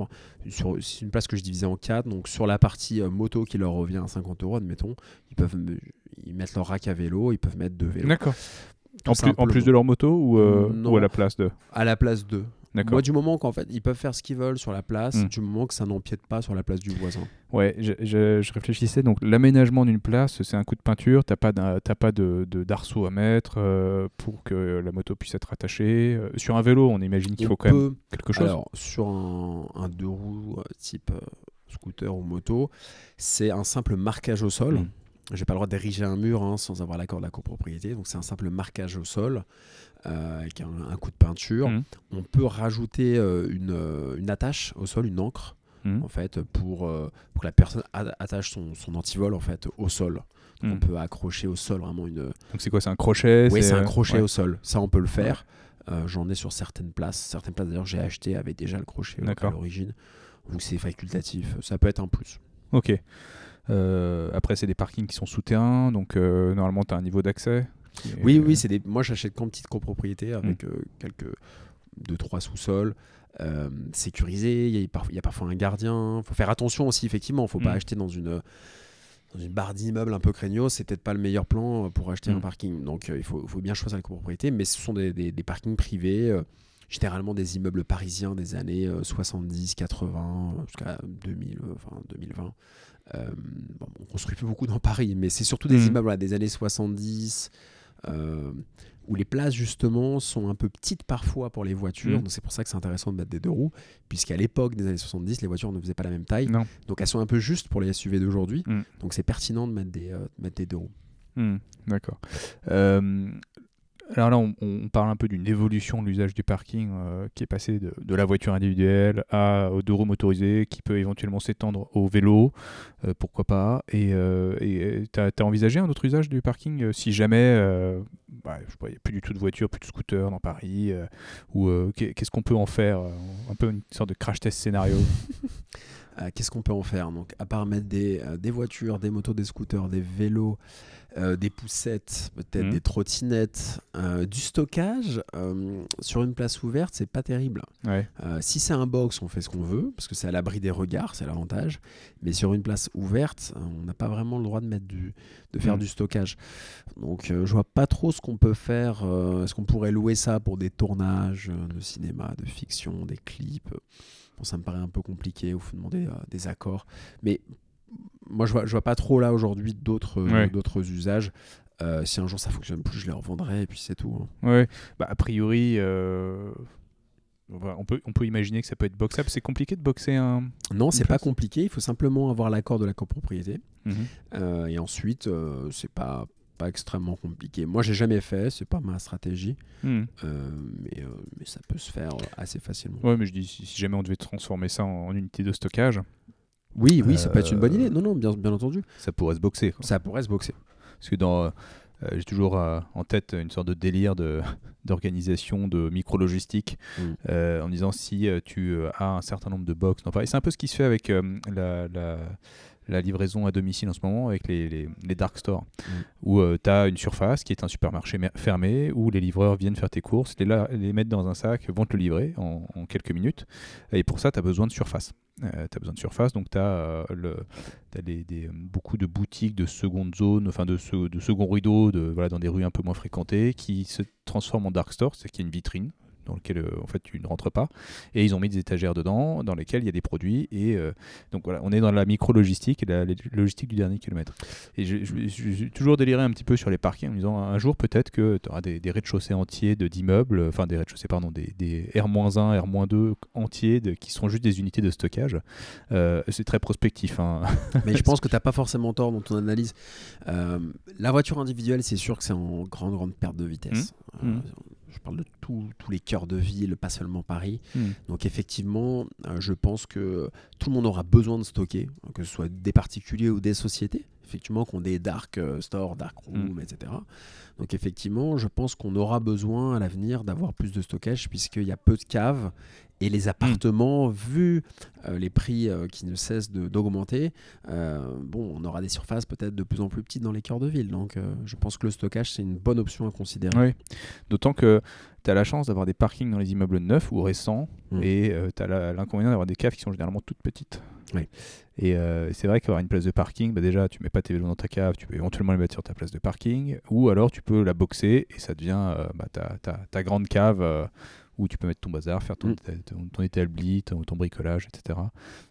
c'est une place que je divisais en quatre, donc sur la partie euh, moto qui leur revient à 50 euros, admettons, ils peuvent ils mettent leur rack à vélo, ils peuvent mettre deux vélos. D'accord. En, plus, en plus de leur moto ou, euh, ou à la place de? À la place de. Moi, du moment qu'en fait, ils peuvent faire ce qu'ils veulent sur la place, hmm. du moment que ça n'empiète pas sur la place du voisin. Ouais, je, je, réfléchissais. Donc, l'aménagement d'une place, c'est un coup de peinture. T'as pas, pas de, d'arceau à mettre euh, pour que la moto puisse être attachée. Euh, sur un vélo, on imagine qu'il faut quand même quelque chose. Alors, sur un, un deux roues euh, type scooter ou moto, c'est un simple marquage au sol. Hmm. J'ai pas le droit d'ériger un mur hein, sans avoir l'accord de la copropriété. Donc, c'est un simple marquage au sol. Euh, avec un, coup de peinture. Mmh. On peut rajouter euh, une, euh, une, attache au sol, une encre, mmh. en fait, pour, pour, que la personne attache son, son antivol en fait, au sol. Mmh. On peut accrocher au sol vraiment une. Donc c'est quoi C'est un crochet Oui, c'est un crochet au sol. Ça, on peut le faire. J'en ai sur certaines places. Certaines places d'ailleurs j'ai acheté avec déjà le crochet à l'origine. Donc c'est facultatif. Ça peut être un plus. Ok. après, c'est des parkings qui sont souterrains, donc normalement, tu as un niveau d'accès oui, oui, c'est des... moi j'achète qu'en petite copropriété avec mm. euh, quelques deux trois sous-sols. Euh, sécurisés, il y, a, il y, a parfois un gardien. Il faut faire attention aussi, effectivement. Il ne faut pas mm. acheter dans une, dans une barre d'immeuble un peu craignos. C'est peut-être pas le meilleur plan pour acheter un mm. parking. Donc euh, il faut, faut, bien choisir la copropriété. Mais ce sont des, des, parkings privés, généralement des immeubles parisiens des années 70, 80, jusqu'à 2000, enfin 2020. Bon, on construit plus beaucoup dans Paris, mais c'est surtout des immeubles des années 70. Euh, où les places justement sont un peu petites parfois pour les voitures. Mm. Donc c'est pour ça que c'est intéressant de mettre des deux roues, puisqu'à l'époque des années 70, les voitures ne faisaient pas la même taille. Donc elles sont un peu justes pour les SUV d'aujourd'hui. Mm. Donc c'est pertinent de mettre des, euh, mettre des deux roues. Mm. D'accord. Euh, alors là, on, parle un peu d'une évolution de l'usage du parking euh, qui est passé de, la voiture individuelle à, aux deux roues motorisées, qui peut éventuellement s'étendre au vélo, euh, pourquoi pas. Et euh, tu as, envisagé un autre usage du parking si jamais bah, il n'y a plus du tout de voiture, plus de scooter dans Paris Ou qu'est-ce qu'on peut en faire Un peu une sorte de crash test scénario? Qu'est-ce qu'on peut en faire? Donc, à part mettre des voitures, des motos, des scooters, des vélos, euh, des poussettes, peut-être mmh. des trottinettes, euh, du stockage euh, sur une place ouverte, c'est pas terrible. si c'est un box, on fait ce qu'on veut parce que c'est à l'abri des regards, c'est l'avantage. Mais sur une place ouverte, on n'a pas vraiment le droit de mettre du, de faire mmh. du stockage. Donc je vois pas trop ce qu'on peut faire. Est-ce qu'on pourrait louer ça pour des tournages de cinéma, de fiction, des clips? Bon, ça me paraît un peu compliqué, il faut demander des accords. Mais moi, je vois, je vois pas trop là aujourd'hui d'autres d'autres usages. Euh, si un jour ça fonctionne plus, je les revendrai et puis c'est tout. Hein. Ouais, bah, a priori, euh, on, peut, on peut imaginer que ça peut être boxable. C'est compliqué de boxer un. Non, c'est pas compliqué. Il faut simplement avoir l'accord de la copropriété. Mhm. Euh, et ensuite, c'est pas pas extrêmement compliqué. Moi, j'ai jamais fait, c'est pas ma stratégie, mhm. mais, mais, ça peut se faire assez facilement. Ouais, mais je dis si jamais on devait transformer ça en unité de stockage, oui, oui, ça peut être une bonne idée. Non, non, bien, bien entendu. Ça pourrait se boxer. Ça pourrait se boxer. Parce que dans, euh, j'ai toujours euh, en tête une sorte de délire de, d'organisation, de micro-logistique, mm. euh, en disant si tu as un certain nombre de box. c'est un peu ce qui se fait avec la, la, la, livraison à domicile en ce moment, avec les, les, les dark stores, mm. où tu as une surface qui est un supermarché fermé, où les livreurs viennent faire tes courses, les, les mettre dans un sac, vont te le livrer en, en quelques minutes. Et pour ça, tu as besoin de surface. Euh, tu as besoin de surface, donc tu as, euh, le, des, des, beaucoup de boutiques de seconde zone, enfin de, de second rideau, de, voilà, dans des rues un peu moins fréquentées, qui se transforment en dark store, c'est qu'il y a une vitrine dans lequel euh, en fait tu ne rentres pas. Et ils ont mis des étagères dedans dans lesquelles il y a des produits. Et euh, donc voilà on est dans la micro logistique et la, logistique du dernier kilomètre. Et je, suis toujours déliré un petit peu sur les parkings en me disant un jour peut-être que tu auras des, rez-de-chaussée entiers d'immeubles enfin des rez-de-chaussée pardon des, des R-1 R-2 entiers de, qui sont juste des unités de stockage. Euh, c'est très prospectif hein. mais je pense que tu n'as pas forcément tort dans ton analyse. La voiture individuelle c'est sûr que c'est en grande grande perte de vitesse. Mmh. Mmh je parle de tous les cœurs de ville, pas seulement Paris. Hmm. Donc effectivement, euh, je pense que tout le monde aura besoin de stocker, que ce soit des particuliers ou des sociétés, effectivement, qui ont des dark euh, stores, dark rooms, hmm. etc. Donc effectivement, je pense qu'on aura besoin à l'avenir d'avoir plus de stockage puisqu'il y a peu de caves et les appartements, vu euh, les prix euh, qui ne cessent d'augmenter, euh, bon, on aura des surfaces peut-être de plus en plus petites dans les cœurs de ville. Donc je pense que le stockage, c'est une bonne option à considérer. Oui, d'autant que tu as la chance d'avoir des parkings dans les immeubles neufs ou récents mm. et tu as l'inconvénient d'avoir des caves qui sont généralement toutes petites. Oui. Et c'est vrai qu'avoir une place de parking, bah déjà, tu mets pas tes vélos dans ta cave, tu peux éventuellement les mettre sur ta place de parking, ou alors tu peux la boxer et ça devient bah, ta, ta, ta, grande cave où tu peux mettre ton bazar, faire ton, mm. ton, établi, ton, bricolage, etc.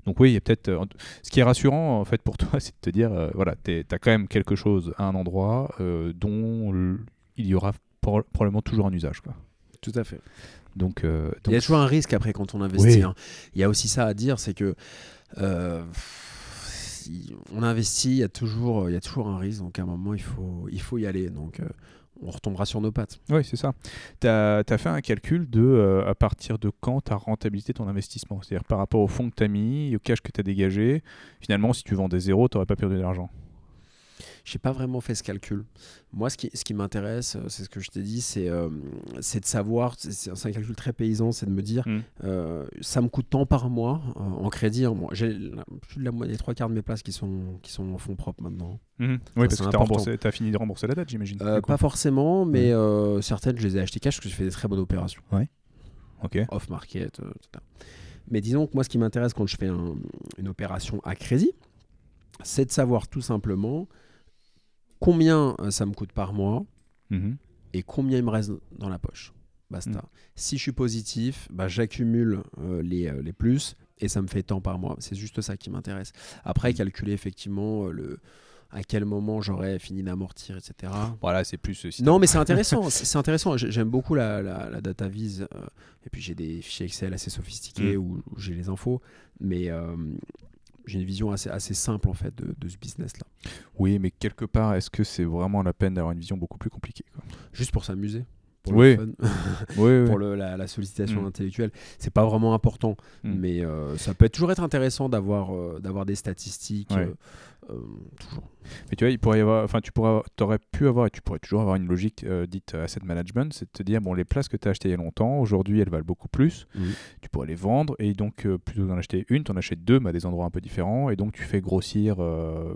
Donc oui, il y a peut-être... Euh, ce qui est rassurant en fait pour toi, c'est de te dire, euh, voilà, tu as quand même quelque chose à un endroit dont il y aura probablement toujours un usage. Quoi. Tout à fait. Donc, Il y a toujours un risque après quand on investit. Hein. Il y a aussi ça à dire, c'est que on investit, il y, a toujours, il y a toujours un risque, donc à un moment, il faut, il faut y aller. Donc, euh, on retombera sur nos pattes. Oui, c'est ça. Tu as, fait un calcul de euh, à partir de quand tu as rentabilisé ton investissement? C'est-à-dire par rapport au fonds que tu as mis, au cash que tu as dégagé. Finalement, si tu vendais zéro, tu n'aurais pas perdu de l'argent. Je n'ai pas vraiment fait ce calcul. Moi, ce qui, ce qui m'intéresse, euh, c'est ce que je t'ai dit, c'est euh, de savoir, c'est un calcul très paysan, c'est de me dire, mm. euh, ça me coûte tant par mois en crédit. Hein. J'ai plus de la moitié, trois quarts de mes places qui sont, qui sont en fonds propres maintenant. Mm-hmm. Oui, parce que tu as, fini de rembourser la dette, j'imagine. pas forcément, mais mm. certaines, je les ai achetées cash parce que j'ai fait des très bonnes opérations. Ouais. Ok. Off-market, etc. Mais disons que moi, ce qui m'intéresse quand je fais une opération à crédit, c'est de savoir tout simplement combien euh, ça me coûte par mois mhm. et combien il me reste dans la poche. Basta. Mhm. Si je suis positif, bah, j'accumule euh, les, euh, les, plus et ça me fait tant par mois. C'est juste ça qui m'intéresse. Après, mhm. calculer effectivement le à quel moment j'aurais fini d'amortir, etc. Voilà, c'est plus. non, mais c'est intéressant. c'est intéressant. J'aime beaucoup la, la, data vise. et puis j'ai des fichiers Excel assez sophistiqués où, j'ai les infos. Mais j'ai une vision assez, assez simple en fait de, ce business-là. Oui, mais quelque part, est-ce que c'est vraiment la peine d'avoir une vision beaucoup plus compliquée Juste pour s'amuser pour oui. le fun, oui, pour le, la, sollicitation mm. intellectuelle. C'est pas vraiment important, mm. mais euh, ça peut toujours être intéressant d'avoir euh, d'avoir des statistiques. Euh, toujours. Mais tu vois, il pourrait y avoir, enfin, tu pourrais, aurais pu avoir, et tu pourrais toujours avoir une logique euh, dite asset management, c'est de te dire, bon, les places que tu as achetées il y a longtemps, aujourd'hui, elles valent beaucoup plus. Tu pourrais les vendre, et donc, euh, plutôt d'en acheter une, tu en achètes deux, mais à des endroits un peu différents, et donc tu fais grossir,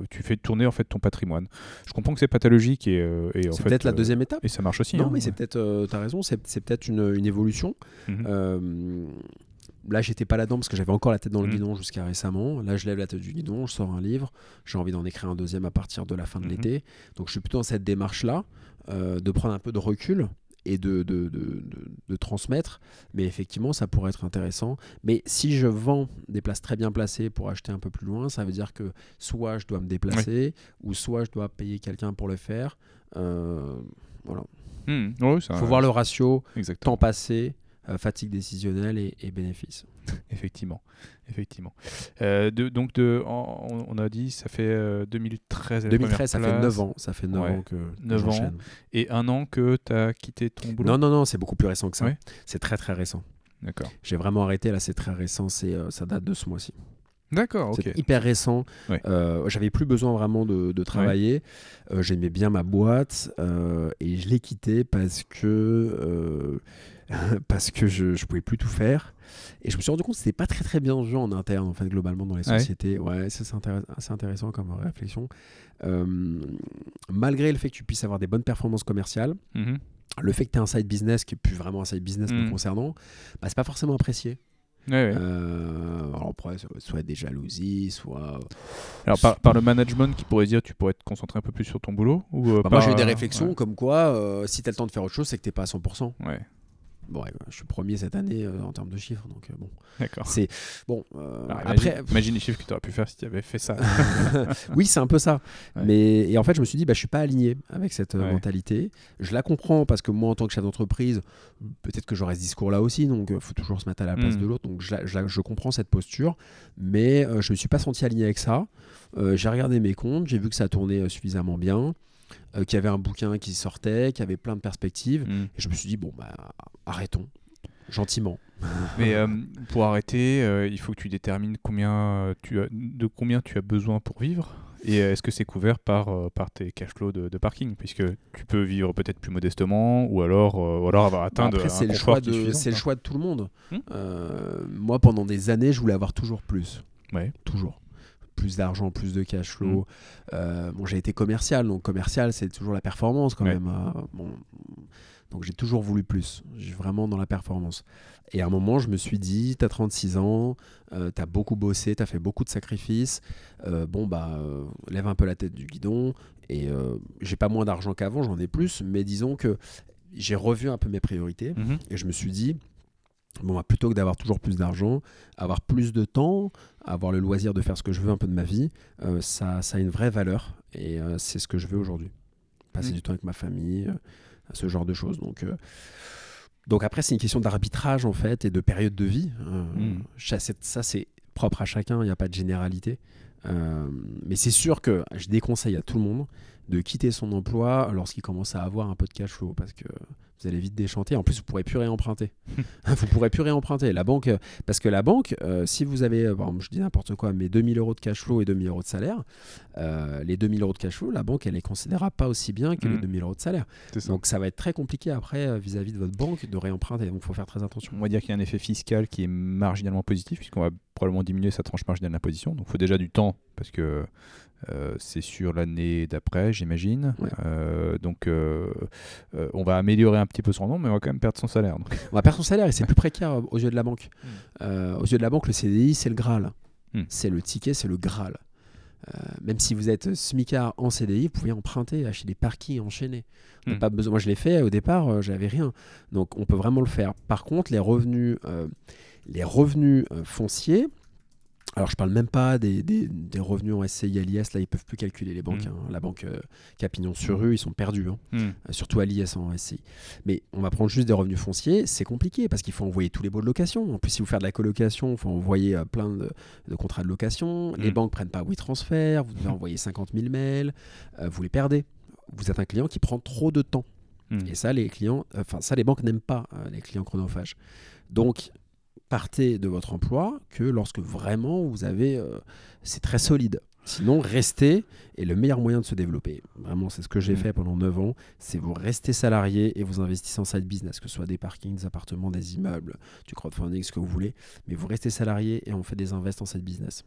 tu fais tourner en fait ton patrimoine. Je comprends que c'est pathologique, et, et c'est peut-être la deuxième étape. Et ça marche aussi. Non, hein. mais c'est peut-être, tu as raison, c'est, peut-être une, une évolution. Mhm là, j'étais pas là-dedans parce que j'avais encore la tête dans le mmh. guidon jusqu'à récemment. Là, je lève la tête du guidon, je sors un livre. J'ai envie d'en écrire un deuxième à partir de la fin de mmh. l'été. Donc, je suis plutôt dans cette démarche-là, euh, de prendre un peu de recul et de, de, de, de, transmettre. Mais effectivement, ça pourrait être intéressant. Mais si je vends des places très bien placées pour acheter un peu plus loin, ça veut dire que soit je dois me déplacer, ou soit je dois payer quelqu'un pour le faire. Euh, voilà. Il mmh. faut voir le ratio, temps passé, fatigue décisionnelle et, et bénéfices. effectivement, effectivement. Euh, de, donc de, on, a dit, ça fait 2013. Euh, 2013, ça fait 9 ans. Ça fait 9 ans que, 9 ans. Et un an que tu as quitté ton boulot? Non, non, non, c'est beaucoup plus récent que ça. C'est très très récent. D'accord. J'ai vraiment arrêté, là c'est très récent, c'est ça date de ce mois-ci. D'accord, ok. C'est hyper récent. J'avais plus besoin vraiment de, de travailler. J'aimais bien ma boîte et je l'ai quitté parce que parce que je ne pouvais plus tout faire. Et je me suis rendu compte que c'était pas très très bien joué en interne, en fait, globalement, dans les sociétés. Ouais, c'est assez intéressant comme réflexion. Euh, malgré le fait que tu puisses avoir des bonnes performances commerciales, mm-hmm. le fait que tu aies un side business qui est plus vraiment un side business me mm. concernant, bah, c'est pas forcément apprécié. Euh, alors après, soit des jalousies, soit. Alors par, par, le management qui pourrait dire tu pourrais te concentrer un peu plus sur ton boulot ou euh, bah, Moi j'ai eu des réflexions comme quoi si tu as le temps de faire autre chose, c'est que tu pas à 100%. Ouais. Bon, je suis premier cette année euh, en termes de chiffres, donc euh, bon. D'accord. C'est bon. Euh, après, imagine, les chiffres que tu aurais pu faire si tu avais fait ça. oui, c'est un peu ça. Mais et en fait, je me suis dit, bah, je suis pas aligné avec cette mentalité. Je la comprends parce que moi, en tant que chef d'entreprise, peut-être que j'aurais ce discours-là aussi, donc il faut toujours se mettre à la place hmm. de l'autre. Donc je, je, comprends cette posture, mais je me suis pas senti aligné avec ça. j'ai regardé mes comptes, j'ai vu que ça tournait suffisamment bien. Euh, qui avait un bouquin qui sortait, qui avait plein de perspectives. Mm. Et je me suis dit, bon, bah, arrêtons, gentiment. Mais euh, pour arrêter, euh, il faut que tu détermines combien tu as, de combien tu as besoin pour vivre. Et est-ce que c'est couvert par, par tes cash flows de, parking? Puisque tu peux vivre peut-être plus modestement ou alors, ou alors avoir atteint Après, c'est le, choix de, c'est le choix de tout le monde. Hmm moi, pendant des années, je voulais avoir toujours plus. Ouais. Toujours plus d'argent, plus de cash flow. Mm. Euh, bon, j'ai été commercial, donc commercial, c'est toujours la performance quand même. Euh, bon, donc j'ai toujours voulu plus. J'ai vraiment dans la performance. Et à un moment, je me suis dit, tu as 36 ans, euh, tu as beaucoup bossé, tu as fait beaucoup de sacrifices. bon, bah, lève un peu la tête du guidon. Et j'ai pas moins d'argent qu'avant, j'en ai plus. Mais disons que j'ai revu un peu mes priorités. Mm-hmm. Et je me suis dit, Bon, bah, plutôt que d'avoir toujours plus d'argent, avoir plus de temps, avoir le loisir de faire ce que je veux un peu de ma vie, euh, ça, ça a une vraie valeur et euh, c'est ce que je veux aujourd'hui. Passer mmh. du temps avec ma famille, ce genre de choses. Donc, donc après, c'est une question d'arbitrage en fait et de période de vie. Mmh. Ça, c'est propre à chacun, il n'y a pas de généralité. mais c'est sûr que je déconseille à tout le monde de quitter son emploi lorsqu'il commence à avoir un peu de cash flow parce que vous allez vite déchanter. En plus, vous pourrez plus réemprunter. vous pourrez plus réemprunter. La banque, parce que la banque, euh, si vous avez, euh, je dis n'importe quoi, mais 2000 euros de cash flow et 2000 euros de salaire, euh, les 2000 euros de cash flow, la banque, elle les considérera pas aussi bien que les 2000 mmh. euros de salaire. Donc, ça va être très compliqué après vis-à-vis de votre banque de réemprunter. Donc, il faut faire très attention. On va dire qu'il y a un effet fiscal qui est marginalement positif, puisqu'on va probablement diminuer sa tranche marginale d'imposition. Donc, il faut déjà du temps, parce que euh, c'est sur l'année d'après, j'imagine. Euh, donc, euh, on va améliorer un petit peu son nom, mais on va quand même perdre son salaire. On va perdre son salaire et c'est plus précaire aux yeux de la banque. Hmm. aux yeux de la banque, le CDI, c'est le Graal. Hmm. C'est le ticket, c'est le Graal. même si vous êtes smicard en CDI, vous pouvez emprunter, acheter des parkings enchaînés. Hmm. Pas besoin. Moi, je l'ai fait au départ, j'avais rien. Donc, on peut vraiment le faire. Par contre, les revenus, les revenus fonciers, alors, je parle même pas des, revenus en SCI à l'IS, là, ils peuvent plus calculer les banques. Mm. Hein. La banque euh, Capignon sur rue, ils sont perdus, hein. mm. euh, surtout à l'IS en SCI. Mais on va prendre juste des revenus fonciers, c'est compliqué parce qu'il faut envoyer tous les baux de location. En plus, si vous faites de la colocation, il faut envoyer euh, plein de, contrats de location. Les mm. banques prennent pas WeTransfer, vous devez envoyer 50 000 mails, vous les perdez. Vous êtes un client qui prend trop de temps. Et ça, les clients, enfin, ça, les banques n'aiment pas, les clients chronophages. Donc, partez de votre emploi que lorsque vraiment vous avez... Euh, c'est très solide. Sinon, restez est le meilleur moyen de se développer. Vraiment, c'est ce que j'ai mm. fait pendant 9 ans. C'est vous restez salarié et vous investissez en side business, que ce soit des parkings, des appartements, des immeubles, du crowdfunding, ce que vous voulez. Mais vous restez salarié et on fait des invests en side business.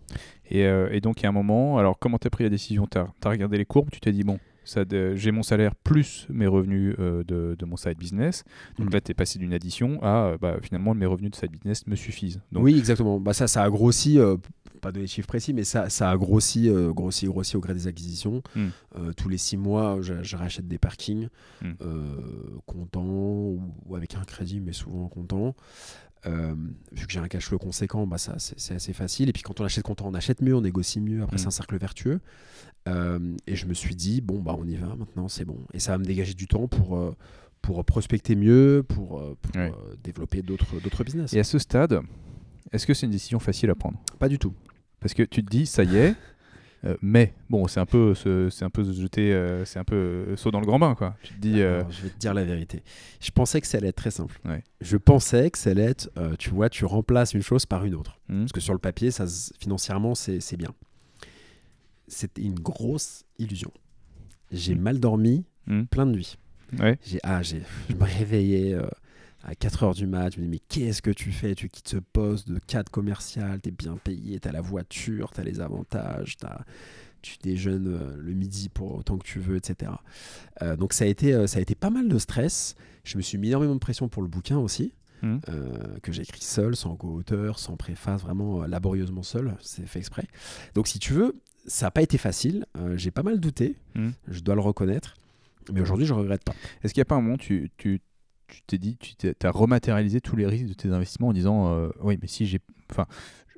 Et, euh, et donc, il y a un moment, alors comment tu as pris la décision? Tu as, as, regardé les courbes, tu t'es dit, bon, j'ai mon salaire plus mes revenus euh, de, de, mon side business. Donc mm. là, tu es passé d'une addition à euh, bah, finalement mes revenus de side business me suffisent. Donc... Oui, exactement. Bah, ça, ça a grossi, euh, pas de chiffres précis, mais ça, ça a grossi, grossi, grossi au gré des acquisitions. Mm. tous les six mois, je, rachète des parkings mm. comptant ou, avec un crédit, mais souvent comptant. vu que j'ai un cash flow conséquent, bah ça c'est assez facile. Et puis quand on achète comptant, on achète mieux, on négocie mieux. Après, c'est un cercle vertueux. Euh, et je me suis dit, bon, bah, on y va maintenant, c'est bon. Et ça va me dégager du temps pour, euh, pour prospecter mieux, pour, euh, développer d'autres business. Et à ce stade, est-ce que c'est une décision facile à prendre? Pas du tout. Parce que tu te dis, ça y est, mais bon, c'est un peu, c'est un peu jeter, c'est un peu saut dans le grand bain, quoi. Tu te dis. je vais te dire la vérité. Je pensais que ça allait être très simple. Je pensais que ça allait être, tu vois, tu remplaces une chose par une autre. Mmh. Parce que sur le papier, ça, financièrement, c'est bien c'était une grosse illusion. J'ai mm. mal dormi mm. plein de nuits. J'ai, ah, j'ai, je me réveillais euh, à 4 heures du mat. Je me dis, mais qu'est-ce que tu fais? Tu quittes ce poste de cadre commercial, tu es bien payé, tu as la voiture, tu as les avantages, as, tu déjeunes euh, le midi pour autant que tu veux, etc. Euh, donc ça a, été, ça a été pas mal de stress. Je me suis mis énormément de pression pour le bouquin aussi. Mm. que j'ai écrit seul, sans co-auteur, sans préface, vraiment laborieusement seul, c'est fait exprès. Donc si tu veux, ça n'a pas été facile. Euh, j'ai pas mal douté, hmm. je dois le reconnaître. Mais aujourd'hui, je ne regrette pas. Est-ce qu'il n'y a pas un moment tu, tu, tu t'es dit, tu as rematérialisé tous les risques de tes investissements en disant euh, Oui, mais si j'ai. Enfin,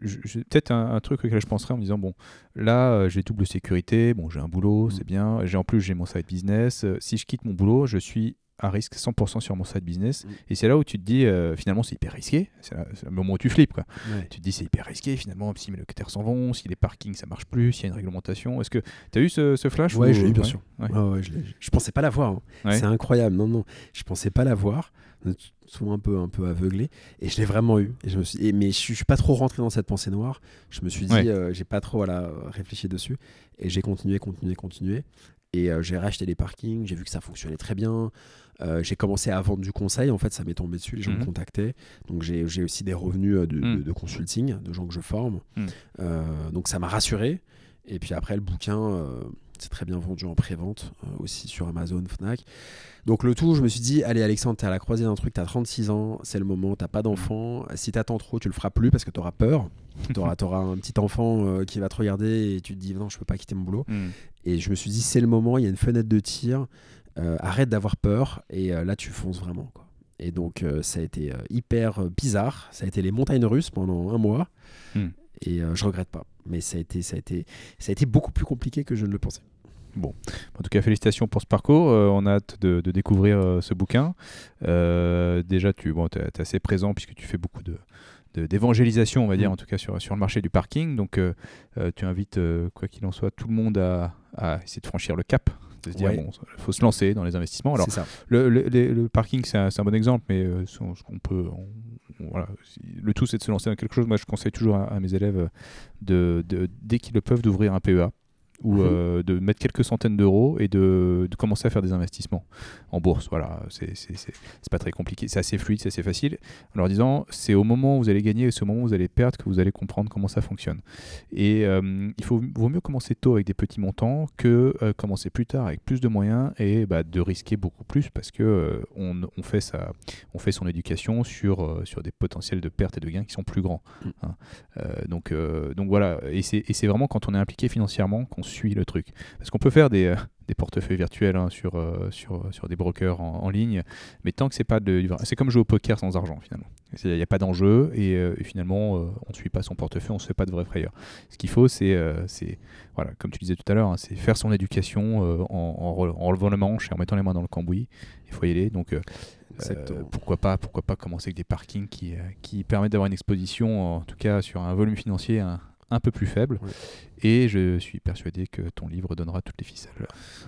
peut-être un, truc auquel je penserais en me disant bon là euh, j'ai double sécurité bon j'ai un boulot hmm. c'est bien j'ai en plus j'ai mon side business si je quitte mon boulot je suis à risque 100% sur mon side business. Mm. Et c'est là où tu te dis, euh, finalement, c'est hyper risqué. C'est le moment où tu flippes. Quoi. Tu te dis, c'est hyper risqué. Finalement, si mes locataires s'en vont, si les parkings ça marche plus, s'il y a une réglementation. Est-ce que tu as eu ce, flash Oui, j'ai eu, bien sûr. je, je, pensais pas l'avoir. Hein. C'est incroyable. Non, non, je pensais pas l'avoir. Souvent un peu, un peu aveuglé. Et je l'ai vraiment eu. Et je me suis... mais je suis, suis pas trop rentré dans cette pensée noire. Je me suis dit, euh, j'ai pas trop voilà, réfléchi dessus. Et j'ai continué, continué, continué. Et euh, j'ai racheté les parkings, j'ai vu que ça fonctionnait très bien. Euh, j'ai commencé à vendre du conseil, en fait, ça m'est tombé dessus, les gens me mhm. contactaient. Donc j'ai aussi des revenus euh, mhm. de, consulting, de gens que je forme. Mhm. donc ça m'a rassuré. Et puis après, le bouquin, c'est très bien vendu en pré-vente, aussi sur Amazon, Fnac. Donc le tout, je me suis dit, allez Alexandre, t'es à la croisée d'un truc, t'as 36 ans, c'est le moment, t'as pas d'enfant. Si t'attends trop, tu le feras plus parce que t'auras peur. t'auras auras un petit enfant qui va te regarder et tu te dis, non, je peux pas quitter mon boulot. Et je me suis dit, c'est le moment, il y a une fenêtre de tir, euh, arrête d'avoir peur, et euh, là, tu fonces vraiment. Quoi. Et donc, ça a été hyper bizarre. Ça a été les montagnes russes pendant un mois. Hmm. Et je regrette pas. Mais ça a, été, ça, a été, ça a été beaucoup plus compliqué que je ne le pensais. Bon, en tout cas, félicitations pour ce parcours. on a hâte de, découvrir ce bouquin. déjà, tu bon, es, assez présent puisque tu fais beaucoup de, d'évangélisation, on va dire, mm. en tout cas sur, sur le marché du parking. Donc, euh, euh, tu invites, euh, quoi qu'il en soit, tout le monde à, essayer de franchir le cap, de se dire, bon, il faut se lancer dans les investissements. Alors, Le, le, parking, c'est un, un, bon exemple, mais ce qu'on peut. voilà, le tout, c'est de se lancer dans quelque chose. Moi, je conseille toujours à, mes élèves, de, de dès qu'ils le peuvent, d'ouvrir un PEA ou mhm. euh, de mettre quelques centaines d'euros et de, commencer à faire des investissements en bourse. Voilà, c'est pas très compliqué, c'est assez fluide, c'est assez facile. En leur disant, c'est au moment où vous allez gagner et c'est au moment où vous allez perdre que vous allez comprendre comment ça fonctionne. Et euh, il faut, vaut mieux commencer tôt avec des petits montants que euh, commencer plus tard avec plus de moyens et bah, de risquer beaucoup plus parce que on, on, fait sa, on fait son éducation sur, sur des potentiels de pertes et de gains qui sont plus grands. Mm. Hein. donc, donc voilà, et c'est vraiment quand on est impliqué financièrement qu'on suit le truc. Parce qu'on peut faire des, euh, des portefeuilles virtuels hein, sur, euh, sur, sur des brokers en, ligne, mais tant que c'est pas de. C'est comme jouer au poker sans argent finalement. Il n'y a pas d'enjeu et, euh, finalement on ne suit pas son portefeuille, on ne se fait pas de vrai frayeur. Ce qu'il faut, c'est, voilà, comme tu disais tout à l'heure, hein, c'est faire son éducation en, en, relevant le manche et en mettant les mains dans le cambouis. Il faut y aller. Donc. pourquoi pas pourquoi pas commencer avec des parkings qui, qui permettent d'avoir une exposition en tout cas sur un volume financier un, un peu plus faible. Et je suis persuadé que ton livre donnera toutes les ficelles.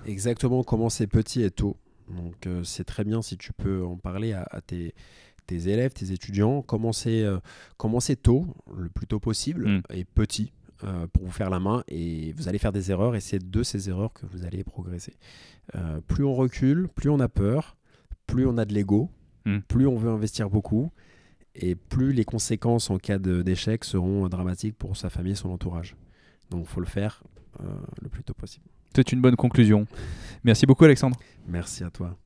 Exactement, commencer petit et tôt. Donc euh, c'est très bien si tu peux en parler à, tes, tes, élèves, tes étudiants. Commencer, euh, commencer tôt, le plus tôt possible, mm. et petit. Euh, pour vous faire la main et vous allez faire des erreurs et c'est de ces erreurs que vous allez progresser. plus on recule, plus on a peur, plus on a de l'ego, mm. plus on veut investir beaucoup et plus les conséquences en cas d'échec seront dramatiques pour sa famille et son entourage. Donc il faut le faire euh, le plus tôt possible. C'est une bonne conclusion. Merci beaucoup Alexandre. Merci à toi.